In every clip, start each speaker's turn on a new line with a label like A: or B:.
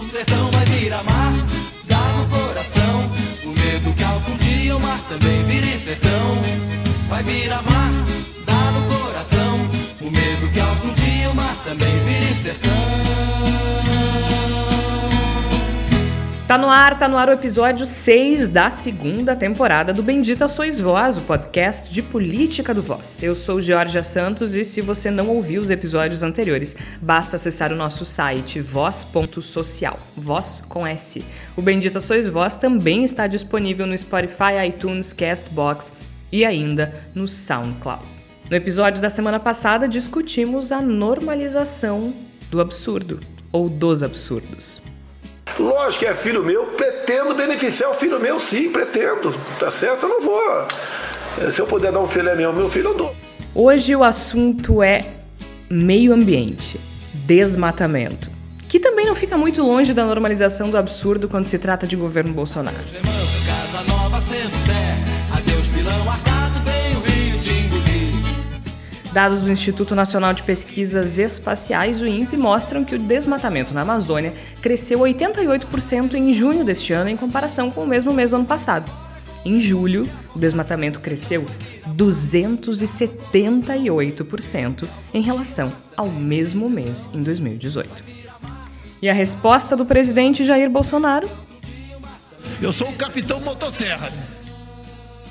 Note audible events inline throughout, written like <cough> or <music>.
A: O sertão vai virar mar, dá no coração. O medo que algum dia o mar também vire sertão. Vai virar mar, dá no coração. O medo que algum dia o mar também vire sertão.
B: Tá no ar, tá no ar o episódio 6 da segunda temporada do Bendita Sois Voz, o podcast de política do Voz. Eu sou Georgia Santos e se você não ouviu os episódios anteriores, basta acessar o nosso site voz.social, voz com S. O Bendita Sois Voz também está disponível no Spotify, iTunes, Castbox e ainda no SoundCloud. No episódio da semana passada discutimos a normalização do absurdo ou dos absurdos.
C: Lógico que é filho meu, pretendo beneficiar o filho meu, sim, pretendo. Tá certo? Eu não vou. Eh, Se eu puder dar um filé meu meu filho, eu dou.
B: Hoje o assunto é meio ambiente, desmatamento, que também não fica muito longe da normalização do absurdo quando se trata de governo Bolsonaro.
A: Remanso, casa nova sendo sé. Adeus, pilão
B: Dados do Instituto Nacional de Pesquisas Espaciais, o INPE, mostram que o desmatamento na Amazônia cresceu 88% em junho deste ano em comparação com o mesmo mês do ano passado. Em julho, o desmatamento cresceu 278% em relação ao mesmo mês em 2018. E a resposta do presidente Jair Bolsonaro
D: Eu sou o capitão motosserra.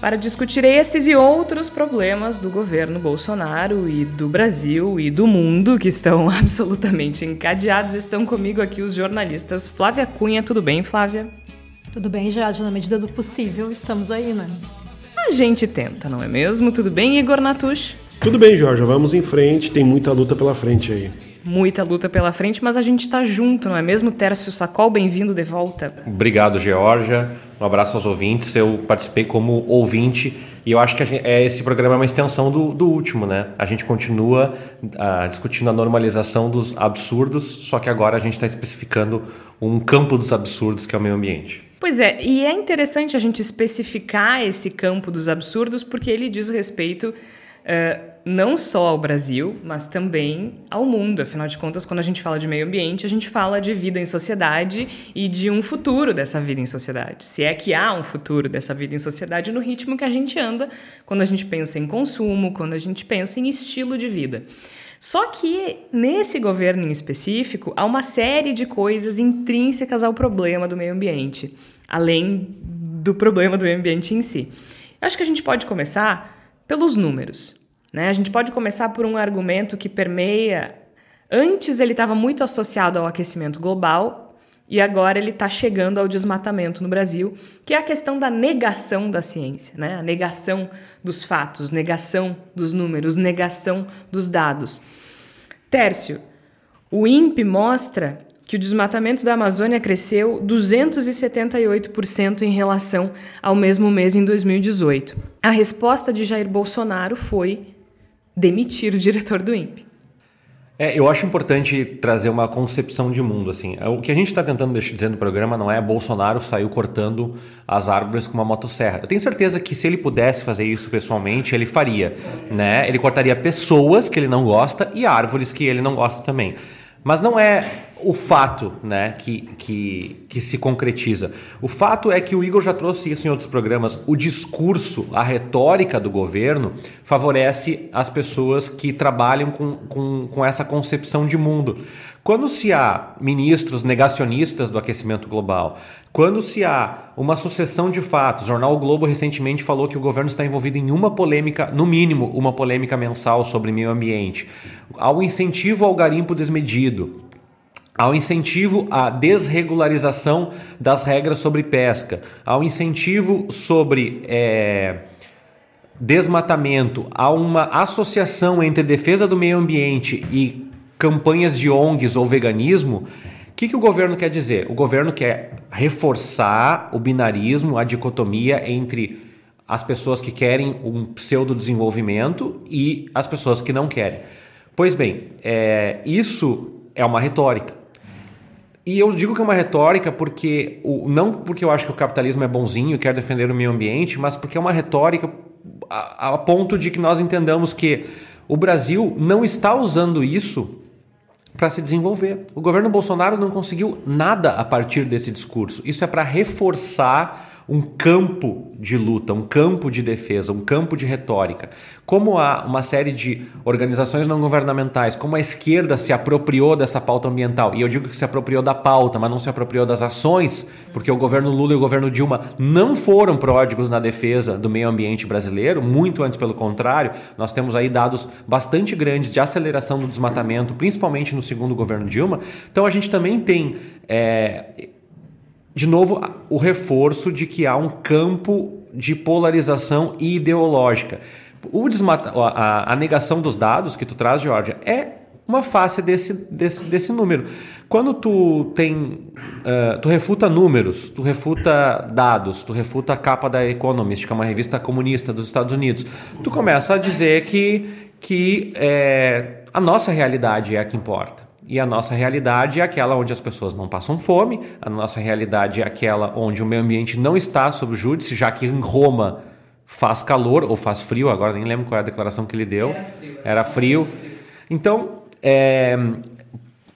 B: Para discutir esses e outros problemas do governo Bolsonaro e do Brasil e do mundo que estão <laughs> absolutamente encadeados. Estão comigo aqui os jornalistas Flávia Cunha. Tudo bem, Flávia?
E: Tudo bem, Jorge, na medida do possível, estamos aí, né?
B: A gente tenta, não é mesmo? Tudo bem, Igor Natush?
F: Tudo bem, Jorge, vamos em frente, tem muita luta pela frente aí.
B: Muita luta pela frente, mas a gente tá junto, não é mesmo? Tércio Sacol, bem-vindo de volta.
G: Obrigado, Georgia. Um abraço aos ouvintes. Eu participei como ouvinte e eu acho que gente- é, esse programa é uma extensão do, do último, né? A gente continua ah, discutindo a normalização dos absurdos, só que agora a gente está especificando um campo dos absurdos que é o meio ambiente.
B: Pois é, e é interessante a gente especificar esse campo dos absurdos porque ele diz respeito eh, não só ao Brasil, mas também ao mundo. Afinal de contas, quando a gente fala de meio ambiente, a gente fala de vida em sociedade e de um futuro dessa vida em sociedade. Se é que há um futuro dessa vida em sociedade no ritmo que a gente anda quando a gente pensa em consumo, quando a gente pensa em estilo de vida. Só que nesse governo em específico há uma série de coisas intrínsecas ao problema do meio ambiente, além do problema do meio ambiente em si. Eu acho que a gente pode começar pelos números. Né? A gente pode começar por um argumento que permeia. Antes ele estava muito associado ao aquecimento global e agora ele está chegando ao desmatamento no Brasil, que é a questão da negação da ciência, né? a negação dos fatos, negação dos números, negação dos dados. Tércio, o INPE mostra que o desmatamento da Amazônia cresceu 278% em relação ao mesmo mês em 2018. A resposta de Jair Bolsonaro foi demitir o diretor do INPE.
G: É, eu acho importante trazer uma concepção de mundo. Assim. O que a gente está tentando dizer no programa não é Bolsonaro saiu cortando as árvores com uma motosserra. Eu tenho certeza que se ele pudesse fazer isso pessoalmente, ele faria. Né? Ele cortaria pessoas que ele não gosta e árvores que ele não gosta também. Mas não é o fato né, que, que, que se concretiza. O fato é que o Igor já trouxe isso em outros programas. O discurso, a retórica do governo favorece as pessoas que trabalham com, com, com essa concepção de mundo. Quando se há ministros negacionistas do aquecimento global, quando se há uma sucessão de fatos, o jornal o Globo recentemente falou que o governo está envolvido em uma polêmica, no mínimo, uma polêmica mensal sobre meio ambiente, ao incentivo ao garimpo desmedido, ao incentivo à desregularização das regras sobre pesca, ao incentivo sobre é, desmatamento, a uma associação entre defesa do meio ambiente e campanhas de ONGs ou veganismo, o que, que o governo quer dizer? O governo quer reforçar o binarismo, a dicotomia entre as pessoas que querem um pseudo-desenvolvimento e as pessoas que não querem. Pois bem, é, isso é uma retórica. E eu digo que é uma retórica porque o, não porque eu acho que o capitalismo é bonzinho e quer defender o meio ambiente, mas porque é uma retórica a, a ponto de que nós entendamos que o Brasil não está usando isso para se desenvolver. O governo Bolsonaro não conseguiu nada a partir desse discurso. Isso é para reforçar um campo de luta, um campo de defesa, um campo de retórica. Como há uma série de organizações não governamentais, como a esquerda se apropriou dessa pauta ambiental, e eu digo que se apropriou da pauta, mas não se apropriou das ações, porque o governo Lula e o governo Dilma não foram pródigos na defesa do meio ambiente brasileiro, muito antes pelo contrário, nós temos aí dados bastante grandes de aceleração do desmatamento, principalmente no segundo governo Dilma. Então a gente também tem. É, de novo, o reforço de que há um campo de polarização ideológica. O desmata, a, a negação dos dados que tu traz, Georgia, é uma face desse, desse, desse número. Quando tu tem. Uh, tu refuta números, tu refuta dados, tu refuta a capa da Economist, que é uma revista comunista dos Estados Unidos, tu começa a dizer que, que é, a nossa realidade é a que importa. E a nossa realidade é aquela onde as pessoas não passam fome, a nossa realidade é aquela onde o meio ambiente não está sob júdice, já que em Roma faz calor ou faz frio, agora nem lembro qual é a declaração que ele deu. Era frio. Era frio. Então, é,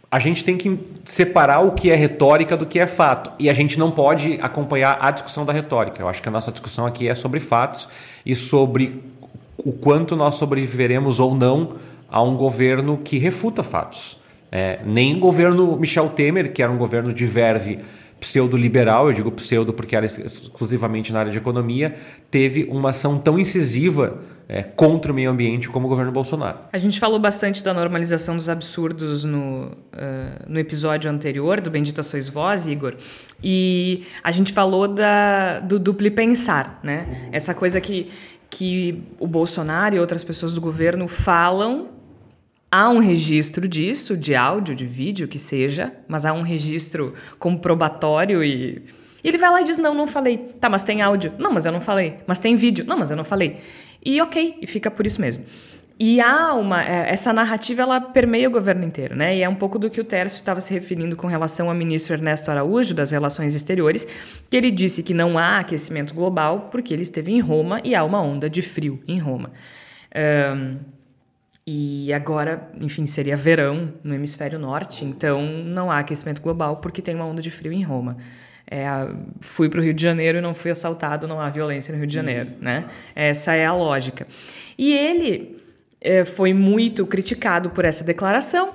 G: a gente tem que separar o que é retórica do que é fato. E a gente não pode acompanhar a discussão da retórica. Eu acho que a nossa discussão aqui é sobre fatos e sobre o quanto nós sobreviveremos ou não a um governo que refuta fatos. É, nem o governo Michel Temer, que era um governo de verve pseudo-liberal, eu digo pseudo porque era exclusivamente na área de economia, teve uma ação tão incisiva é, contra o meio ambiente como o governo Bolsonaro.
B: A gente falou bastante da normalização dos absurdos no, uh, no episódio anterior do Bendita Sois Vós, Igor, e a gente falou da, do duplo pensar, né? Essa coisa que, que o Bolsonaro e outras pessoas do governo falam Há um registro disso, de áudio, de vídeo, que seja, mas há um registro comprobatório e. e ele vai lá e diz: Não, não falei. Tá, mas tem áudio. Não, mas eu não falei. Mas tem vídeo. Não, mas eu não falei. E ok, e fica por isso mesmo. E há uma. É, essa narrativa ela permeia o governo inteiro, né? E é um pouco do que o Tércio estava se referindo com relação ao ministro Ernesto Araújo, das Relações Exteriores, que ele disse que não há aquecimento global porque ele esteve em Roma e há uma onda de frio em Roma. Um, e agora, enfim, seria verão no hemisfério norte, então não há aquecimento global porque tem uma onda de frio em Roma. É, fui para o Rio de Janeiro e não fui assaltado, não há violência no Rio de Janeiro, né? Essa é a lógica. E ele é, foi muito criticado por essa declaração.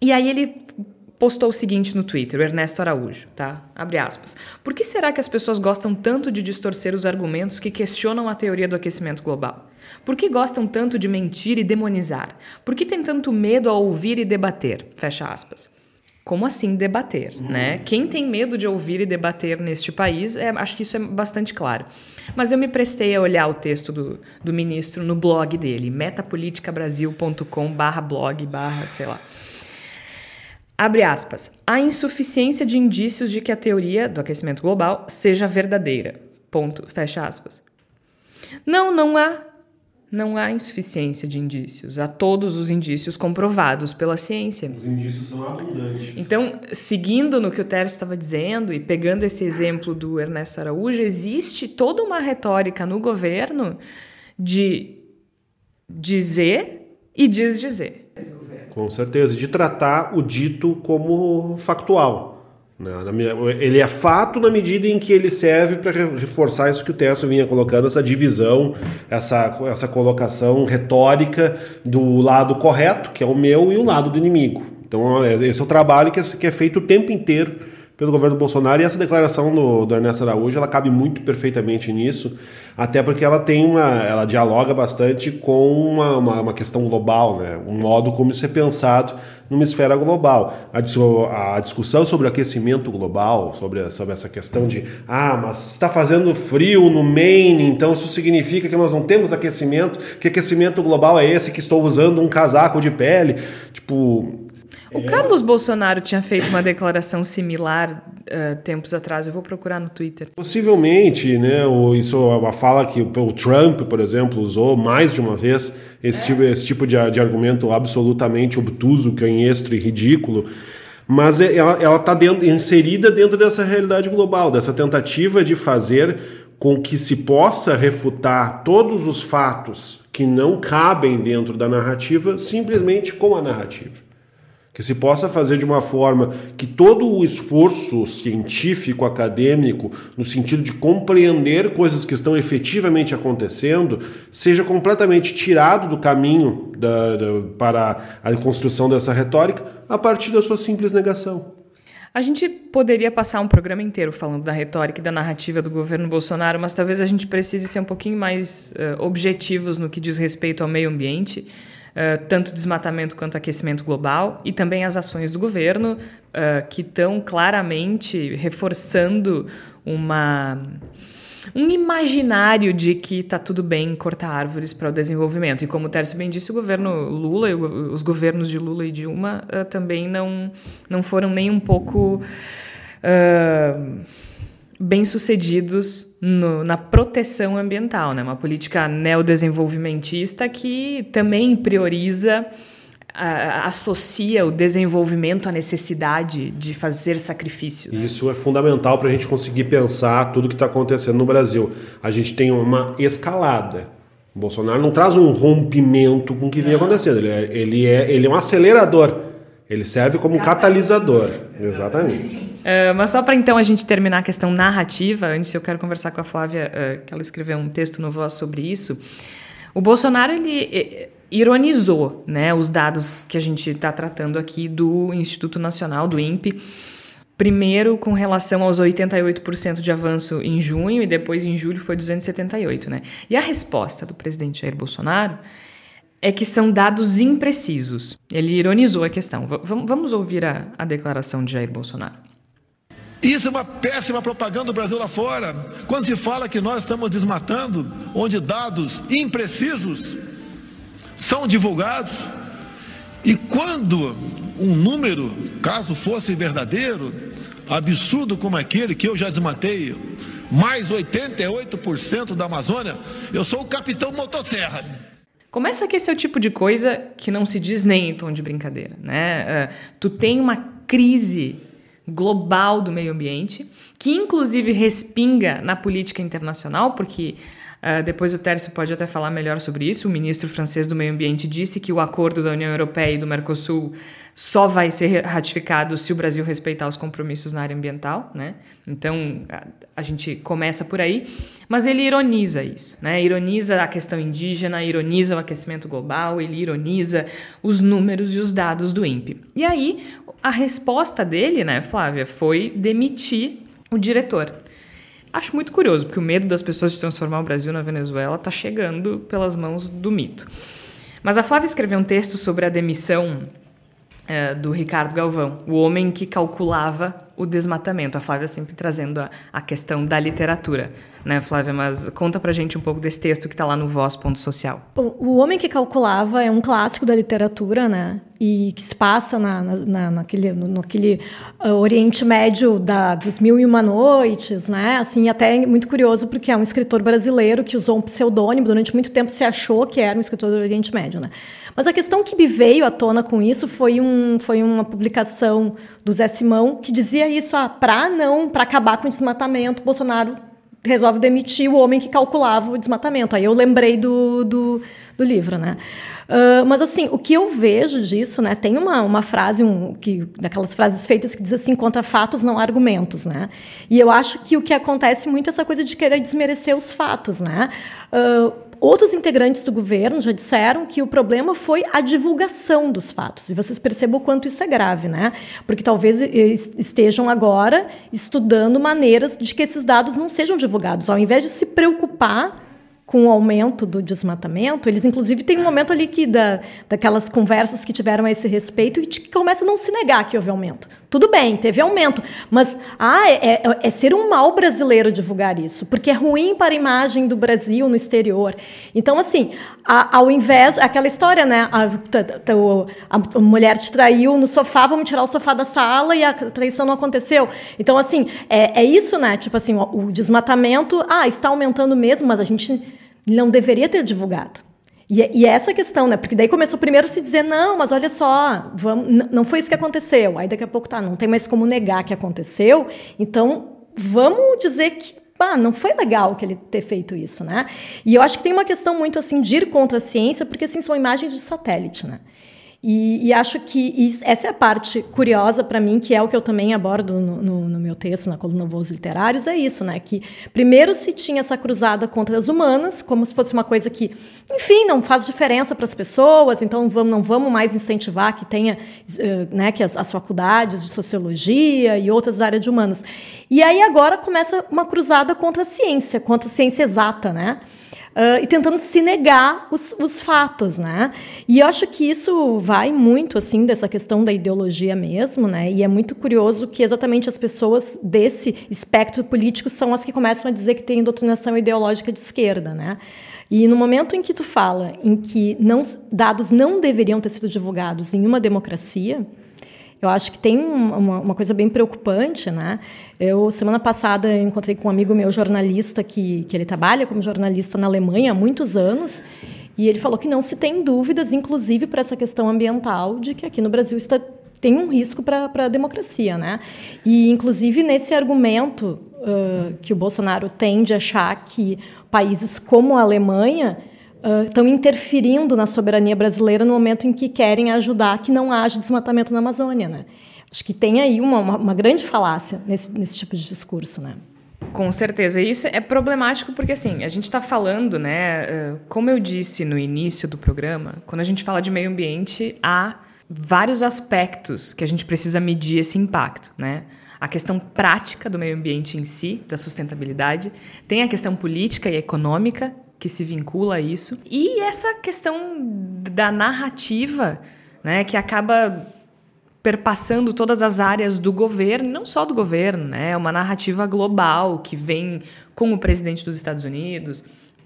B: E aí ele postou o seguinte no Twitter, o Ernesto Araújo, tá? Abre aspas. Por que será que as pessoas gostam tanto de distorcer os argumentos que questionam a teoria do aquecimento global? Por que gostam tanto de mentir e demonizar? Por que têm tanto medo ao ouvir e debater? Fecha aspas. Como assim debater, uhum. né? Quem tem medo de ouvir e debater neste país, é, acho que isso é bastante claro. Mas eu me prestei a olhar o texto do, do ministro no blog dele, metapoliticabrasil.com barra blog barra, sei lá. Abre aspas. Há insuficiência de indícios de que a teoria do aquecimento global seja verdadeira. Ponto. Fecha aspas. Não, não há não há insuficiência de indícios. Há todos os indícios comprovados pela ciência.
F: Os indícios são abundantes.
B: Então, seguindo no que o Tércio estava dizendo e pegando esse exemplo do Ernesto Araújo, existe toda uma retórica no governo de dizer e desdizer.
F: Com certeza, de tratar o dito como factual. Ele é fato na medida em que ele serve para reforçar isso que o Terço vinha colocando, essa divisão, essa, essa colocação retórica do lado correto, que é o meu, e o lado do inimigo. Então, é, esse é o trabalho que é, que é feito o tempo inteiro pelo governo Bolsonaro e essa declaração do, do Ernesto Araújo ela cabe muito perfeitamente nisso, até porque ela tem uma, ela dialoga bastante com uma, uma, uma questão global, né? um modo como isso é pensado numa esfera global. A, discussão sobre o aquecimento global, sobre, sobre essa questão de ah, mas está fazendo frio no Maine, então isso significa que nós não temos aquecimento, que aquecimento global é esse que estou usando um casaco de pele, tipo
B: o Carlos Bolsonaro tinha feito uma declaração similar uh, tempos atrás. Eu vou procurar no Twitter.
F: Possivelmente, né? Isso a fala que o Trump, por exemplo, usou mais de uma vez esse tipo, esse tipo de, de argumento absolutamente obtuso, canhestro e ridículo. Mas é, ela está inserida dentro dessa realidade global, dessa tentativa de fazer com que se possa refutar todos os fatos que não cabem dentro da narrativa simplesmente com a narrativa. Que se possa fazer de uma forma que todo o esforço científico, acadêmico, no sentido de compreender coisas que estão efetivamente acontecendo, seja completamente tirado do caminho da, da, para a construção dessa retórica a partir da sua simples negação.
B: A gente poderia passar um programa inteiro falando da retórica e da narrativa do governo Bolsonaro, mas talvez a gente precise ser um pouquinho mais uh, objetivos no que diz respeito ao meio ambiente uh, tanto desmatamento quanto aquecimento global, e também as ações do governo, uh, que estão claramente reforçando uma um imaginário de que está tudo bem cortar árvores para o desenvolvimento. E como o Tércio bem disse, o governo Lula, os governos de Lula e Dilma uh, também não, não foram nem um pouco uh, bem-sucedidos na proteção ambiental, né? uma política neodesenvolvimentista que também prioriza, associa o desenvolvimento à necessidade de fazer sacrifícios.
F: Né? Isso é fundamental para a gente conseguir pensar tudo que está acontecendo no Brasil. A gente tem uma escalada. O Bolsonaro não traz um rompimento com o que vem acontecendo, ele é, ele é, ele é um acelerador. Ele serve como catalisador. Exatamente.
B: Uh, mas só para então a gente terminar a questão narrativa, antes eu quero conversar com a Flávia, uh, que ela escreveu um texto no Voz sobre isso. O Bolsonaro, ele eh, ironizou né, os dados que a gente está tratando aqui do Instituto Nacional, do INPE, primeiro com relação aos 88% de avanço em junho e depois em julho foi 278, né? E a resposta do presidente Jair Bolsonaro é que são dados imprecisos. Ele ironizou a questão. V vamos ouvir a, a declaração de Jair Bolsonaro.
D: Isso é uma péssima propaganda do Brasil lá fora. Quando se fala que nós estamos desmatando, onde dados imprecisos são divulgados, e quando um número, caso fosse verdadeiro, absurdo como aquele que eu já desmatei, mais 88% da Amazônia, eu sou o capitão motosserra.
B: Começa que esse é o tipo de coisa que não se diz nem em tom de brincadeira, né? Uh, tu tem uma crise global do meio ambiente, que inclusive respinga na política internacional, porque uh, depois o Tércio pode até falar melhor sobre isso. O ministro francês do Meio Ambiente disse que o acordo da União Europeia e do Mercosul só vai ser ratificado se o Brasil respeitar os compromissos na área ambiental, né? Então a, a gente começa por aí, mas ele ironiza isso, né? Ironiza a questão indígena, ironiza o aquecimento global, ele ironiza os números e os dados do INPE. E aí a resposta dele, né, Flávia, foi demitir o diretor. Acho muito curioso, porque o medo das pessoas de transformar o Brasil na Venezuela está chegando pelas mãos do mito. Mas a Flávia escreveu um texto sobre a demissão é, do Ricardo Galvão, o homem que calculava o desmatamento. A Flávia sempre trazendo a, a questão da literatura, né, Flávia? Mas conta pra gente um pouco desse texto que está lá no Voz.social.
E: O Homem que Calculava é um clássico da literatura, né? E que se passa na, na, naquele, no, naquele uh, Oriente Médio da, dos Mil e Uma Noites, né? Assim, até muito curioso porque é um escritor brasileiro que usou um pseudônimo. Durante muito tempo se achou que era um escritor do Oriente Médio, né? Mas a questão que me veio à tona com isso foi, um, foi uma publicação do Zé Simão que dizia isso, ah, para não, para acabar com o desmatamento, Bolsonaro resolve demitir o homem que calculava o desmatamento. Aí eu lembrei do, do, do livro, né? Uh, mas assim, o que eu vejo disso, né? Tem uma, uma frase, um, que, daquelas frases feitas que diz assim, contra fatos, não argumentos, né? E eu acho que o que acontece muito é essa coisa de querer desmerecer os fatos, né? Uh, Outros integrantes do governo já disseram que o problema foi a divulgação dos fatos. E vocês percebam o quanto isso é grave, né? Porque talvez estejam agora estudando maneiras de que esses dados não sejam divulgados. Ao invés de se preocupar com o aumento do desmatamento, eles inclusive têm um momento ali que da, daquelas conversas que tiveram a esse respeito e que começa a não se negar que houve aumento. Tudo bem, teve aumento, mas ah, é, é, é, ser um mal brasileiro divulgar isso, porque é ruim para a imagem do Brasil no exterior. Então, assim, a, ao invés, aquela história, né? A, a, a, mulher te traiu no sofá, vamos tirar o sofá da sala e a traição não aconteceu. Então, assim, é, é isso, né? Tipo assim, o, o desmatamento, ah, está aumentando mesmo, mas a gente não deveria ter divulgado. E, e é essa questão, né? Porque daí começou primeiro a se dizer, não, mas olha só, vamos, não foi isso que aconteceu. Aí daqui a pouco tá, não tem mais como negar que aconteceu. Então, vamos dizer que ah, não foi legal que ele ter feito isso, né? E eu acho que tem uma questão muito assim de ir contra a ciência, porque assim são imagens de satélite, né? E, e, acho que essa é a parte curiosa para mim, que é o que eu também abordo no, no, no, meu texto, na coluna Voos Literários, é isso, né? Que primeiro se tinha essa cruzada contra as humanas, como se fosse uma coisa que, enfim, não faz diferença para as pessoas, então vamos, não vamos mais incentivar que tenha, uh, né, que as, as faculdades de sociologia e outras áreas de humanas. E aí agora começa uma cruzada contra a ciência, contra a ciência exata, né? Uh, e tentando se negar os, os fatos, né? E eu acho que isso vai muito, assim, dessa questão da ideologia mesmo, né? E é muito curioso que exatamente as pessoas desse espectro político são as que começam a dizer que tem doutrinação ideológica de esquerda, né? E no momento em que tu fala em que não, dados não deveriam ter sido divulgados em uma democracia, eu acho que tem uma, uma, coisa bem preocupante, né? Eu, semana passada, encontrei com um amigo meu, jornalista, que, que ele trabalha como jornalista na Alemanha há muitos anos, e ele falou que não se tem dúvidas, inclusive para essa questão ambiental, de que aqui no Brasil está, tem um risco para a democracia, né? E, inclusive, nesse argumento uh, que o Bolsonaro tem de achar que países como a Alemanha estão interferindo na soberania brasileira no momento em que querem ajudar que não haja desmatamento na Amazônia, né? Acho que tem aí uma, uma, uma grande falácia nesse, nesse tipo de discurso, né?
B: Com certeza. Isso é problemático porque, assim, a gente está falando, né? Como eu disse no início do programa, quando a gente fala de meio ambiente, há vários aspectos que a gente precisa medir esse impacto, né? A questão prática do meio ambiente em si, da sustentabilidade, tem a questão política e econômica que se vincula a isso. E essa questão da narrativa, né, que acaba perpassando todas as áreas do governo, não só do governo, né, é uma narrativa global que vem com o presidente dos Estados Unidos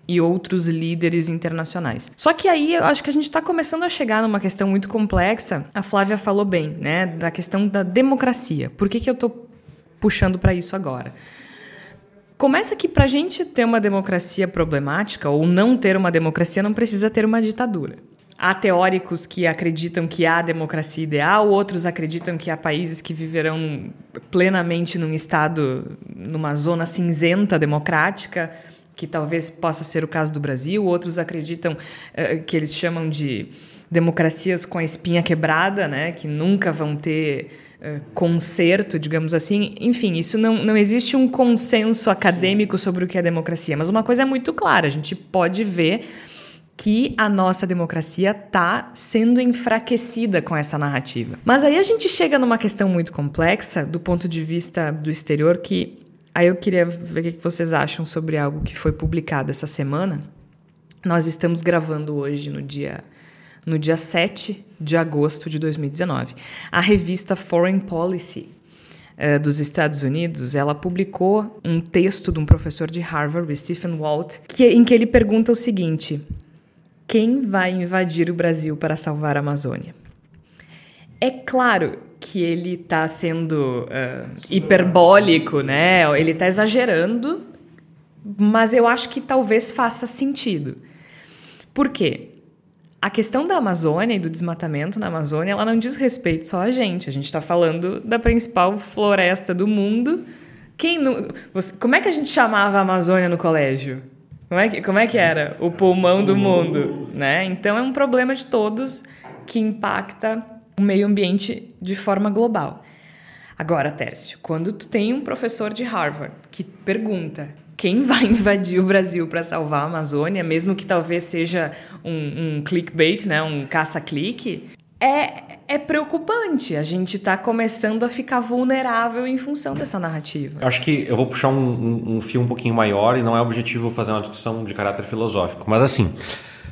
B: e outros líderes internacionais. Só que aí eu acho que a gente está começando a chegar numa questão muito complexa. A Flávia falou bem, né, da questão da democracia. Por que, que eu estou puxando para isso agora? Começa que para a gente ter uma democracia problemática ou não ter uma democracia não precisa ter uma ditadura. Há teóricos que acreditam que há democracia ideal, outros acreditam que há países que viverão plenamente num estado, numa zona cinzenta democrática, que talvez possa ser o caso do Brasil. Outros acreditam uh, que eles chamam de democracias com a espinha quebrada, né, que nunca vão ter uh, conserto, digamos assim. Enfim, isso não, não existe um consenso acadêmico sobre o que é democracia, mas uma coisa é muito clara: a gente pode ver que a nossa democracia está sendo enfraquecida com essa narrativa. Mas aí a gente chega numa questão muito complexa do ponto de vista do exterior que aí eu queria ver o que vocês acham sobre algo que foi publicado essa semana. Nós estamos gravando hoje no dia no dia 7 de agosto de 2019. A revista Foreign Policy uh, dos Estados Unidos, ela publicou um texto de um professor de Harvard, Stephen Walt, que, em que ele pergunta o seguinte: quem vai invadir o Brasil para salvar a Amazônia? É claro que ele está sendo uh, hiperbólico, né? Ele está exagerando, mas eu acho que talvez faça sentido. Por quê? A questão da Amazônia e do desmatamento na Amazônia, ela não diz respeito só a gente. A gente está falando da principal floresta do mundo. Quem não, você, como é que a gente chamava a Amazônia no colégio? Como é que, como é que era? O pulmão do mundo, né? Então é um problema de todos que impacta o meio ambiente de forma global. Agora, Tércio, quando tu tem um professor de Harvard que pergunta quem vai invadir o Brasil para salvar a Amazônia, mesmo que talvez seja um, um clickbait, né, um caça-clique, é, é preocupante. A gente está começando a ficar vulnerável em função dessa narrativa.
G: Acho que eu vou puxar um, um, um fio um pouquinho maior e não é objetivo fazer uma discussão de caráter filosófico, mas assim.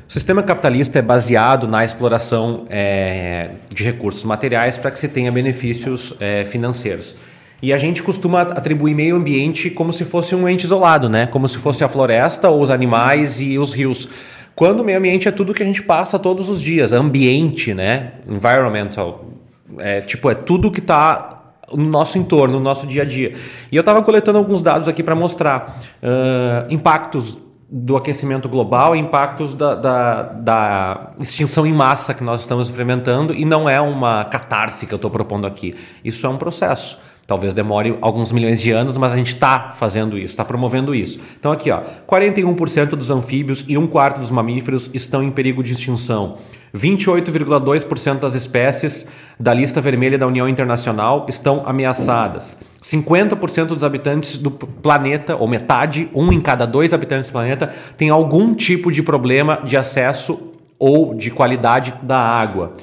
G: O sistema capitalista é baseado na exploração é, de recursos materiais para que se tenha benefícios é, financeiros. E a gente costuma atribuir meio ambiente como se fosse um ente isolado, né? Como se fosse a floresta, ou os animais e os rios. Quando o meio ambiente é tudo que a gente passa todos os dias, ambiente, né? Environmental. É, tipo, é tudo que está no nosso entorno, no nosso dia a dia. E eu estava coletando alguns dados aqui para mostrar uh, impactos do aquecimento global, impactos da, da, da, extinção em massa que nós estamos experimentando, e não é uma catarse que eu estou propondo aqui. Isso é um processo. Talvez demore alguns milhões de anos, mas a gente está fazendo isso, está promovendo isso. Então aqui, ó, 41% dos anfíbios e um quarto dos mamíferos estão em perigo de extinção. 28,2% das espécies da lista vermelha da União Internacional estão ameaçadas. 50% dos habitantes do planeta, ou metade, um em cada dois habitantes do planeta, tem algum tipo de problema de acesso ou de qualidade da água.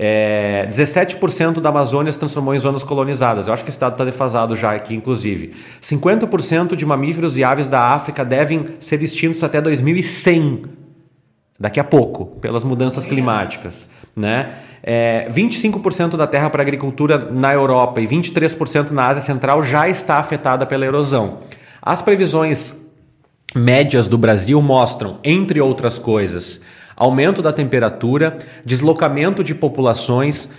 G: É, 17% da Amazônia se transformou em zonas colonizadas. Eu acho que esse dado está defasado já aqui, inclusive. 50% de mamíferos e aves da África devem ser extintos até 2100, daqui a pouco, pelas mudanças climáticas. Né? É, 25% da terra para agricultura na Europa e 23% na Ásia Central já está afetada pela erosão. As previsões médias do Brasil mostram, entre outras coisas, aumento da temperatura, deslocamento de populações,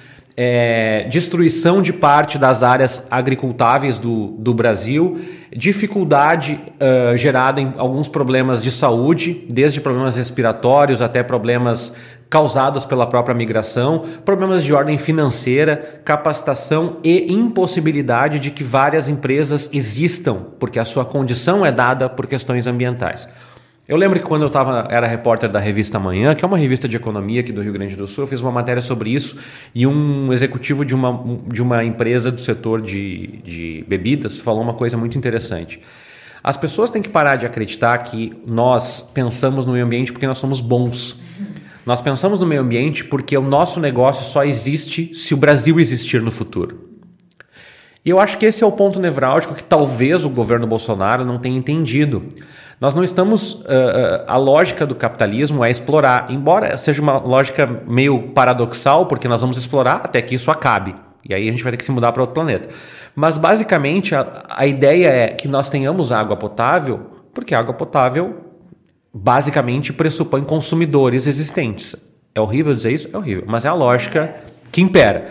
G: é, destruição de parte das áreas agricultáveis do, do Brasil, dificuldade uh, gerada em alguns problemas de saúde, desde problemas respiratórios até problemas causados pela própria migração, problemas de ordem financeira, capacitação e impossibilidade de que várias empresas existam, porque a sua condição é dada por questões ambientais. Eu lembro que quando eu tava, era repórter da revista Manhã, que é uma revista de economia aqui do Rio Grande do Sul, eu fiz uma matéria sobre isso e um executivo de uma, de uma empresa do setor de, de bebidas falou uma coisa muito interessante. As pessoas têm que parar de acreditar que nós pensamos no meio ambiente porque nós somos bons. Nós pensamos no meio ambiente porque o nosso negócio só existe se o Brasil existir no futuro. E eu acho que esse é o ponto nevrálgico que talvez o governo Bolsonaro não tenha entendido. Nós não estamos. Uh, a lógica do capitalismo é explorar, embora seja uma lógica meio paradoxal, porque nós vamos explorar até que isso acabe. E aí a gente vai ter que se mudar para outro planeta. Mas basicamente a, a ideia é que nós tenhamos água potável, porque água potável basicamente pressupõe consumidores existentes. É horrível dizer isso? É horrível, mas é a lógica que impera.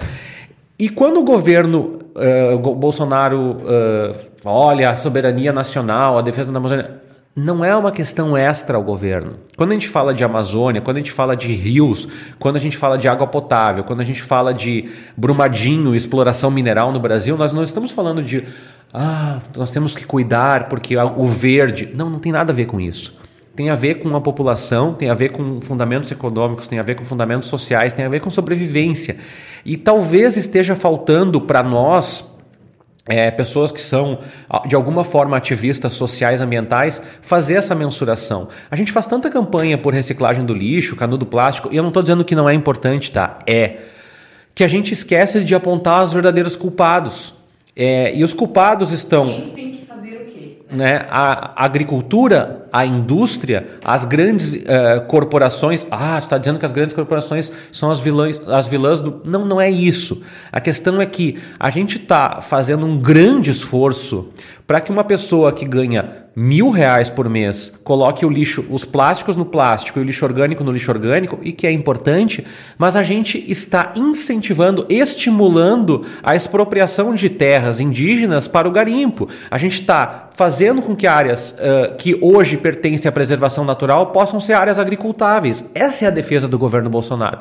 G: E quando o governo uh, Bolsonaro uh, olha a soberania nacional, a defesa da Amazônia, não é uma questão extra ao governo. Quando a gente fala de Amazônia, quando a gente fala de rios, quando a gente fala de água potável, quando a gente fala de brumadinho, exploração mineral no Brasil, nós não estamos falando de ah, nós temos que cuidar porque o verde. Não, não tem nada a ver com isso. Tem a ver com a população, tem a ver com fundamentos econômicos, tem a ver com fundamentos sociais, tem a ver com sobrevivência. E talvez esteja faltando para nós, é, pessoas que são de alguma forma ativistas sociais ambientais fazer essa mensuração. A gente faz tanta campanha por reciclagem do lixo, canudo plástico, e eu não estou dizendo que não é importante, tá? É que a gente esquece de apontar os verdadeiros culpados. É, e os culpados estão.
B: Quem tem que?
G: Né? A agricultura a indústria, as grandes uh, corporações. Ah, está dizendo que as grandes corporações são as vilãs, as vilãs do. Não, não é isso. A questão é que a gente está fazendo um grande esforço para que uma pessoa que ganha mil reais por mês coloque o lixo, os plásticos no plástico e o lixo orgânico no lixo orgânico, e que é importante, mas a gente está incentivando, estimulando a expropriação de terras indígenas para o garimpo. A gente está fazendo com que áreas uh, que hoje pertencem à preservação natural possam ser áreas agricultáveis. Essa é a defesa do governo Bolsonaro.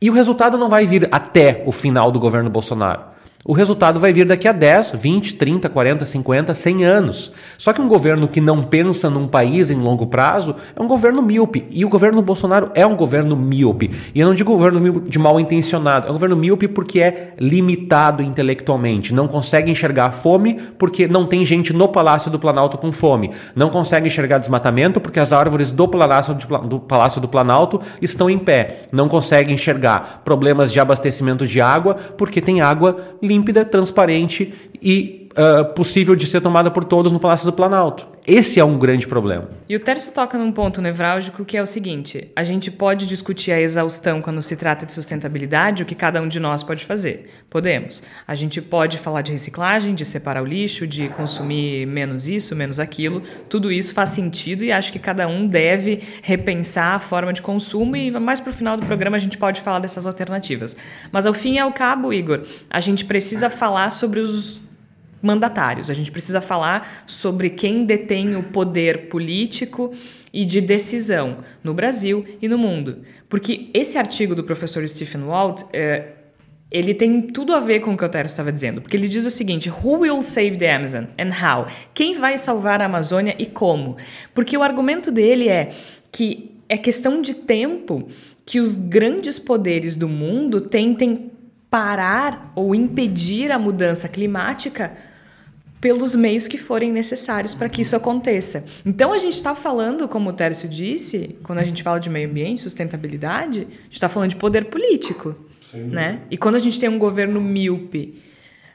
G: E o resultado não vai vir até o final do governo Bolsonaro. O resultado vai vir daqui a 10, 20, 30, 40, 50, 100 anos. Só que um governo que não pensa num país em longo prazo é um governo míope. E o governo Bolsonaro é um governo míope. E eu não digo governo de mal intencionado, é um governo míope porque é limitado intelectualmente. Não consegue enxergar fome porque não tem gente no Palácio do Planalto com fome. Não consegue enxergar desmatamento porque as árvores do Palácio, do Palácio do Planalto estão em pé. Não consegue enxergar problemas de abastecimento de água porque tem água límpida, transparente e uh, possível de ser tomada por todos no Palácio do Planalto. Esse é um grande problema.
B: E o Tércio toca num ponto nevrálgico que é o seguinte: a gente pode discutir a exaustão quando se trata de sustentabilidade, o que cada um de nós pode fazer. Podemos. A gente pode falar de reciclagem, de separar o lixo, de consumir menos isso, menos aquilo. Tudo isso faz sentido e acho que cada um deve repensar a forma de consumo e mais para o final do programa a gente pode falar dessas alternativas. Mas ao fim e ao cabo, Igor, a gente precisa falar sobre os mandatários. A gente precisa falar sobre quem detém o poder político e de decisão no Brasil e no mundo. Porque esse artigo do professor Stephen Walt. É, ele tem tudo a ver com o que o Tero estava dizendo, porque ele diz o seguinte: Who will save the Amazon and how? Quem vai salvar a Amazônia e como? Porque o argumento dele é que é questão de tempo que os grandes poderes do mundo tentem parar ou impedir a mudança climática pelos meios que forem necessários para que isso aconteça. Então a gente está falando, como o Tércio disse, quando a gente fala de meio ambiente, sustentabilidade, a gente está falando de poder político, né? E quando a gente tem um governo míope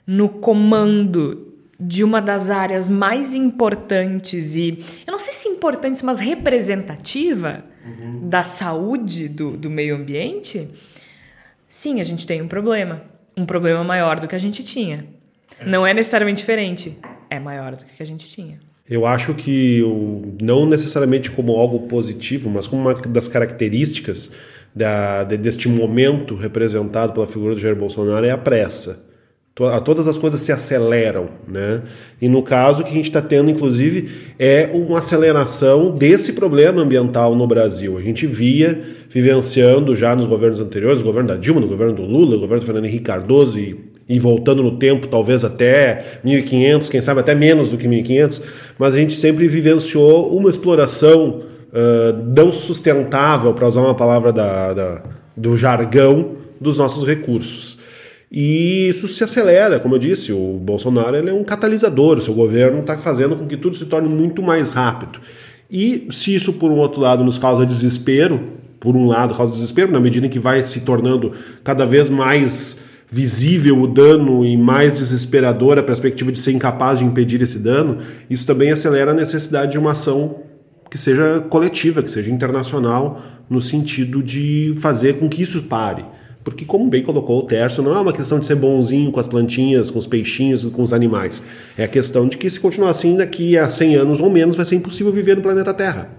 B: no comando de uma das áreas mais importantes e eu não sei se importantes, mas representativa uhum. da saúde do, do meio ambiente, sim, a gente tem um problema, um problema maior do que a gente tinha. Não é necessariamente diferente, é maior do que a gente tinha.
F: Eu acho que, não necessariamente como algo positivo, mas como uma das características da, deste momento representado pela figura do Jair Bolsonaro é a pressa. Todas as coisas se aceleram, né? E no caso que a gente está tendo, inclusive, é uma aceleração desse problema ambiental no Brasil. A gente via vivenciando já nos governos anteriores, no governo da Dilma, no governo do Lula, no governo do Fernando Henrique Cardoso e e voltando no tempo, talvez até 1500, quem sabe até menos do que 1500, mas a gente sempre vivenciou uma exploração uh, não sustentável, para usar uma palavra da, da, do jargão, dos nossos recursos. E isso se acelera, como eu disse, o Bolsonaro ele é um catalisador, o seu governo está fazendo com que tudo se torne muito mais rápido. E se isso, por um outro lado, nos causa desespero, por um lado, causa desespero, na medida em que vai se tornando cada vez mais visível o dano e mais desesperadora a perspectiva de ser incapaz de impedir esse dano, isso também acelera a necessidade de uma ação que seja coletiva, que seja internacional, no sentido de fazer com que isso pare. Porque, como bem colocou o Terço, não é uma questão de ser bonzinho com as plantinhas, com os peixinhos, com os animais. É a questão de que, se continuar assim, daqui a 100 anos ou menos, vai ser impossível viver no planeta Terra.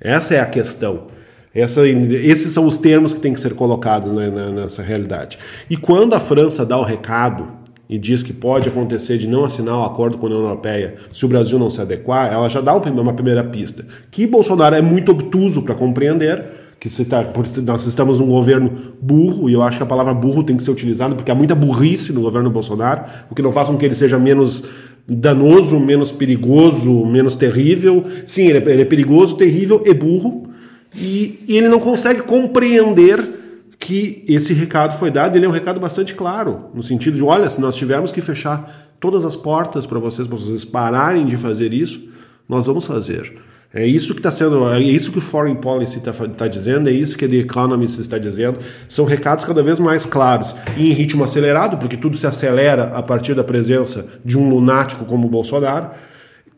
F: Essa é a questão. Essa, esses são os termos que têm que ser colocados né, nessa realidade. E quando a França dá o recado e diz que pode acontecer de não assinar o acordo com a União Europeia se o Brasil não se adequar, ela já dá uma primeira pista. Que Bolsonaro é muito obtuso para compreender, que tá, nós estamos num governo burro, e eu acho que a palavra burro tem que ser utilizada, porque há muita burrice no governo Bolsonaro, o que não faz com que ele seja menos danoso, menos perigoso, menos terrível. Sim, ele é, ele é perigoso, terrível e burro, e, e ele não consegue compreender que esse recado foi dado. Ele é um recado bastante claro, no sentido de: olha, se nós tivermos que fechar todas as portas para vocês, para vocês pararem de fazer isso, nós vamos fazer. É isso que está sendo, é isso que o Foreign Policy está tá dizendo, é isso que The Economist está dizendo. São recados cada vez mais claros e em ritmo acelerado, porque tudo se acelera a partir da presença de um lunático como o Bolsonaro,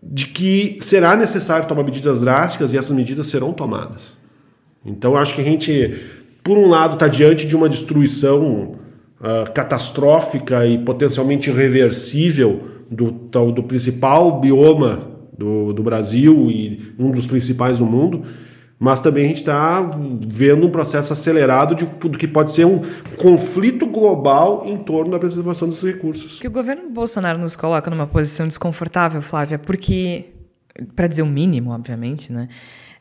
F: de que será necessário tomar medidas drásticas e essas medidas serão tomadas. Então acho que a gente, por um lado, está diante de uma destruição uh, catastrófica e potencialmente irreversível do, do principal bioma do, do Brasil e um dos principais do mundo, mas também a gente está vendo um processo acelerado de tudo que pode ser um conflito global em torno da preservação desses recursos.
B: Que o governo Bolsonaro nos coloca numa posição desconfortável, Flávia, porque, para dizer o mínimo, obviamente, né?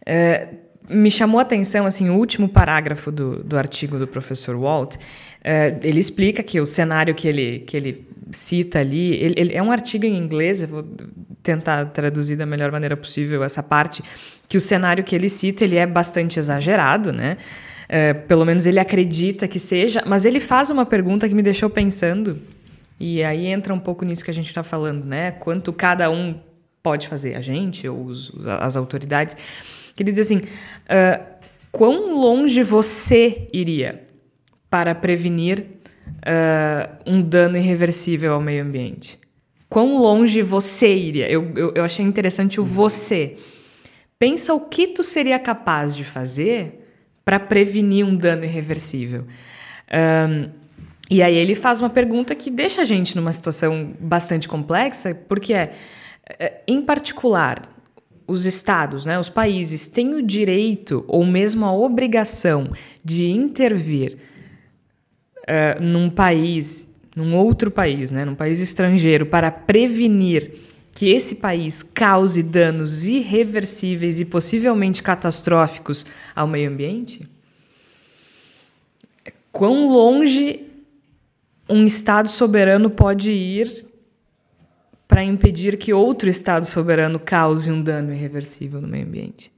B: É, me chamou a atenção assim o último parágrafo do, do artigo do professor Walt. Uh, ele explica que o cenário que ele, que ele cita ali ele, ele, é um artigo em inglês. Eu vou tentar traduzir da melhor maneira possível essa parte. Que o cenário que ele cita ele é bastante exagerado, né? Uh, pelo menos ele acredita que seja, mas ele faz uma pergunta que me deixou pensando. E aí entra um pouco nisso que a gente está falando, né? Quanto cada um pode fazer, a gente ou os, as autoridades. Que ele diz assim: uh, quão longe você iria para prevenir uh, um dano irreversível ao meio ambiente? Quão longe você iria? Eu, eu, eu achei interessante o você. Pensa o que tu seria capaz de fazer para prevenir um dano irreversível. Um, e aí ele faz uma pergunta que deixa a gente numa situação bastante complexa, porque é, é em particular, os estados, né, os países têm o direito ou mesmo a obrigação de intervir uh, num país, num outro país, né, num país estrangeiro, para prevenir que esse país cause danos irreversíveis e possivelmente catastróficos ao meio ambiente? Quão longe um Estado soberano pode ir para impedir que outro Estado soberano cause um dano irreversível no meio ambiente.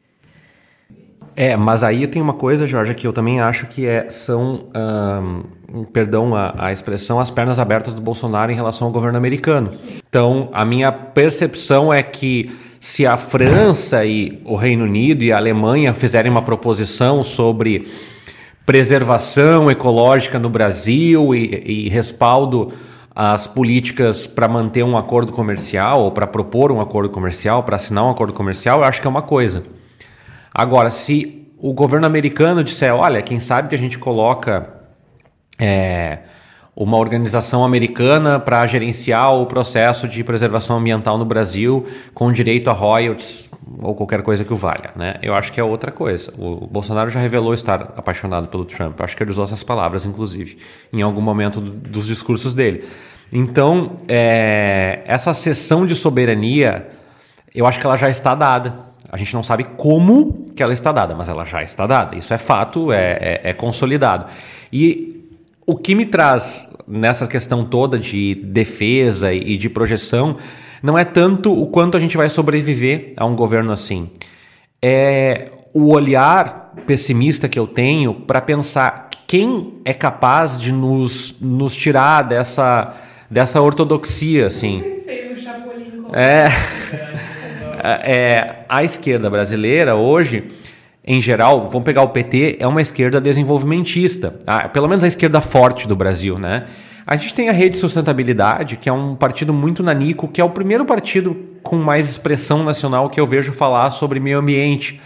G: É, mas aí tem uma coisa, Jorge, que eu também acho que é, são, perdão a, a, expressão, as pernas abertas do Bolsonaro em relação ao governo americano. Então, a minha percepção é que se a França e o Reino Unido e a Alemanha fizerem uma proposição sobre preservação ecológica no Brasil e, e respaldo às políticas para manter um acordo comercial ou para propor um acordo comercial, para assinar um acordo comercial, eu acho que é uma coisa. Agora, se o governo americano disser, olha, quem sabe que a gente coloca é, uma organização americana para gerenciar o processo de preservação ambiental no Brasil com direito a royalties ou qualquer coisa que o valha, né? Eu acho que é outra coisa. O Bolsonaro já revelou estar apaixonado pelo Trump. Acho que ele usou essas palavras, inclusive, em algum momento dos discursos dele. Então, é, essa sessão de soberania, eu acho que ela já está dada. A gente não sabe como que ela está dada, mas ela já está dada. Isso é fato, é, é, é consolidado. E o que me traz nessa questão toda de defesa e de projeção não é tanto o quanto a gente vai sobreviver a um governo assim. É o olhar pessimista que eu tenho para pensar quem é capaz de nos, nos tirar dessa, dessa ortodoxia, assim. Eu pensei no Chapolin. É. <laughs> é, a esquerda brasileira hoje, em geral, vamos pegar o PT, é uma esquerda desenvolvimentista, a, pelo menos a esquerda forte do Brasil, né? A gente tem a Rede Sustentabilidade, que é um partido muito nanico, que é o primeiro partido com mais expressão nacional que eu vejo falar sobre meio ambiente.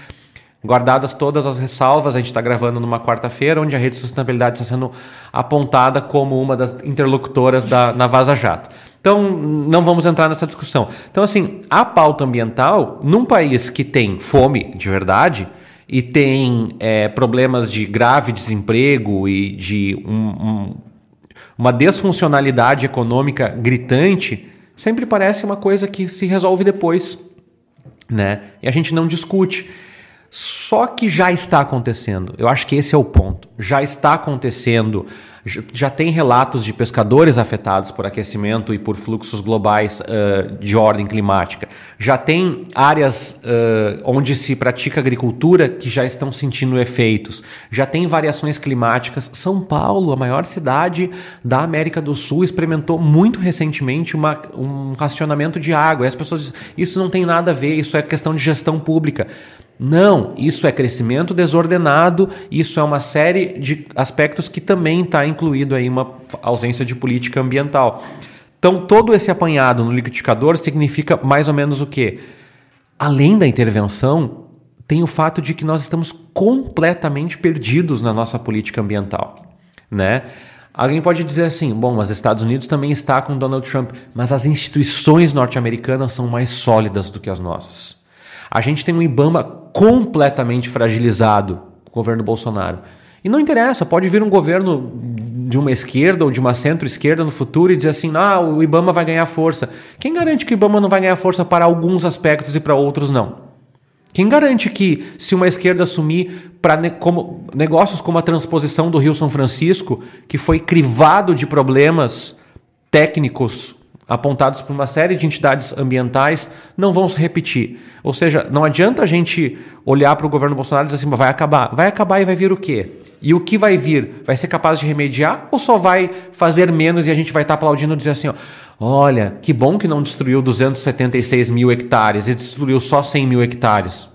G: Guardadas todas as ressalvas, a gente está gravando numa quarta-feira, onde a Rede Sustentabilidade está sendo apontada como uma das interlocutoras da, na Vaza Jato. Então, não vamos entrar nessa discussão. Então, assim, a pauta ambiental, num país que tem fome de verdade e tem é, problemas de grave desemprego e de um, um, uma desfuncionalidade econômica gritante, sempre parece uma coisa que se resolve depois, né? E a gente não discute. Só que já está acontecendo. Eu acho que esse é o ponto. Já está acontecendo já tem relatos de pescadores afetados por aquecimento e por fluxos globais uh, de ordem climática. Já tem áreas uh, onde se pratica agricultura que já estão sentindo efeitos. Já tem variações climáticas. São Paulo, a maior cidade da América do Sul, experimentou muito recentemente uma, um racionamento de água. E as pessoas dizem, isso não tem nada a ver, isso é questão de gestão pública. Não, isso é crescimento desordenado, isso é uma série de aspectos que também está incluído aí uma ausência de política ambiental. Então, todo esse apanhado no liquidificador significa mais ou menos o quê? Além da intervenção, tem o fato de que nós estamos completamente perdidos na nossa política ambiental, né? Alguém pode dizer assim: bom, mas Estados Unidos também está com Donald Trump, mas as instituições norte-americanas são mais sólidas do que as nossas. A gente tem um IBAMA completamente fragilizado com o governo Bolsonaro. E não interessa, pode vir um governo de uma esquerda ou de uma centro-esquerda no futuro e dizer assim: ah, o IBAMA vai ganhar força. Quem garante que o IBAMA não vai ganhar força para alguns aspectos e para outros não? Quem garante que, se uma esquerda assumir para ne como, negócios como a transposição do Rio São Francisco, que foi crivado de problemas técnicos apontados por uma série de entidades ambientais não vão se repetir. Ou seja, não adianta a gente olhar para o governo Bolsonaro e dizer assim, vai acabar. Vai acabar e vai vir o quê? E o que vai vir? Vai ser capaz de remediar ou só vai fazer menos e a gente vai estar tá aplaudindo e dizer assim, ó, olha, que bom que não destruiu 276 mil hectares e destruiu só 100 mil hectares.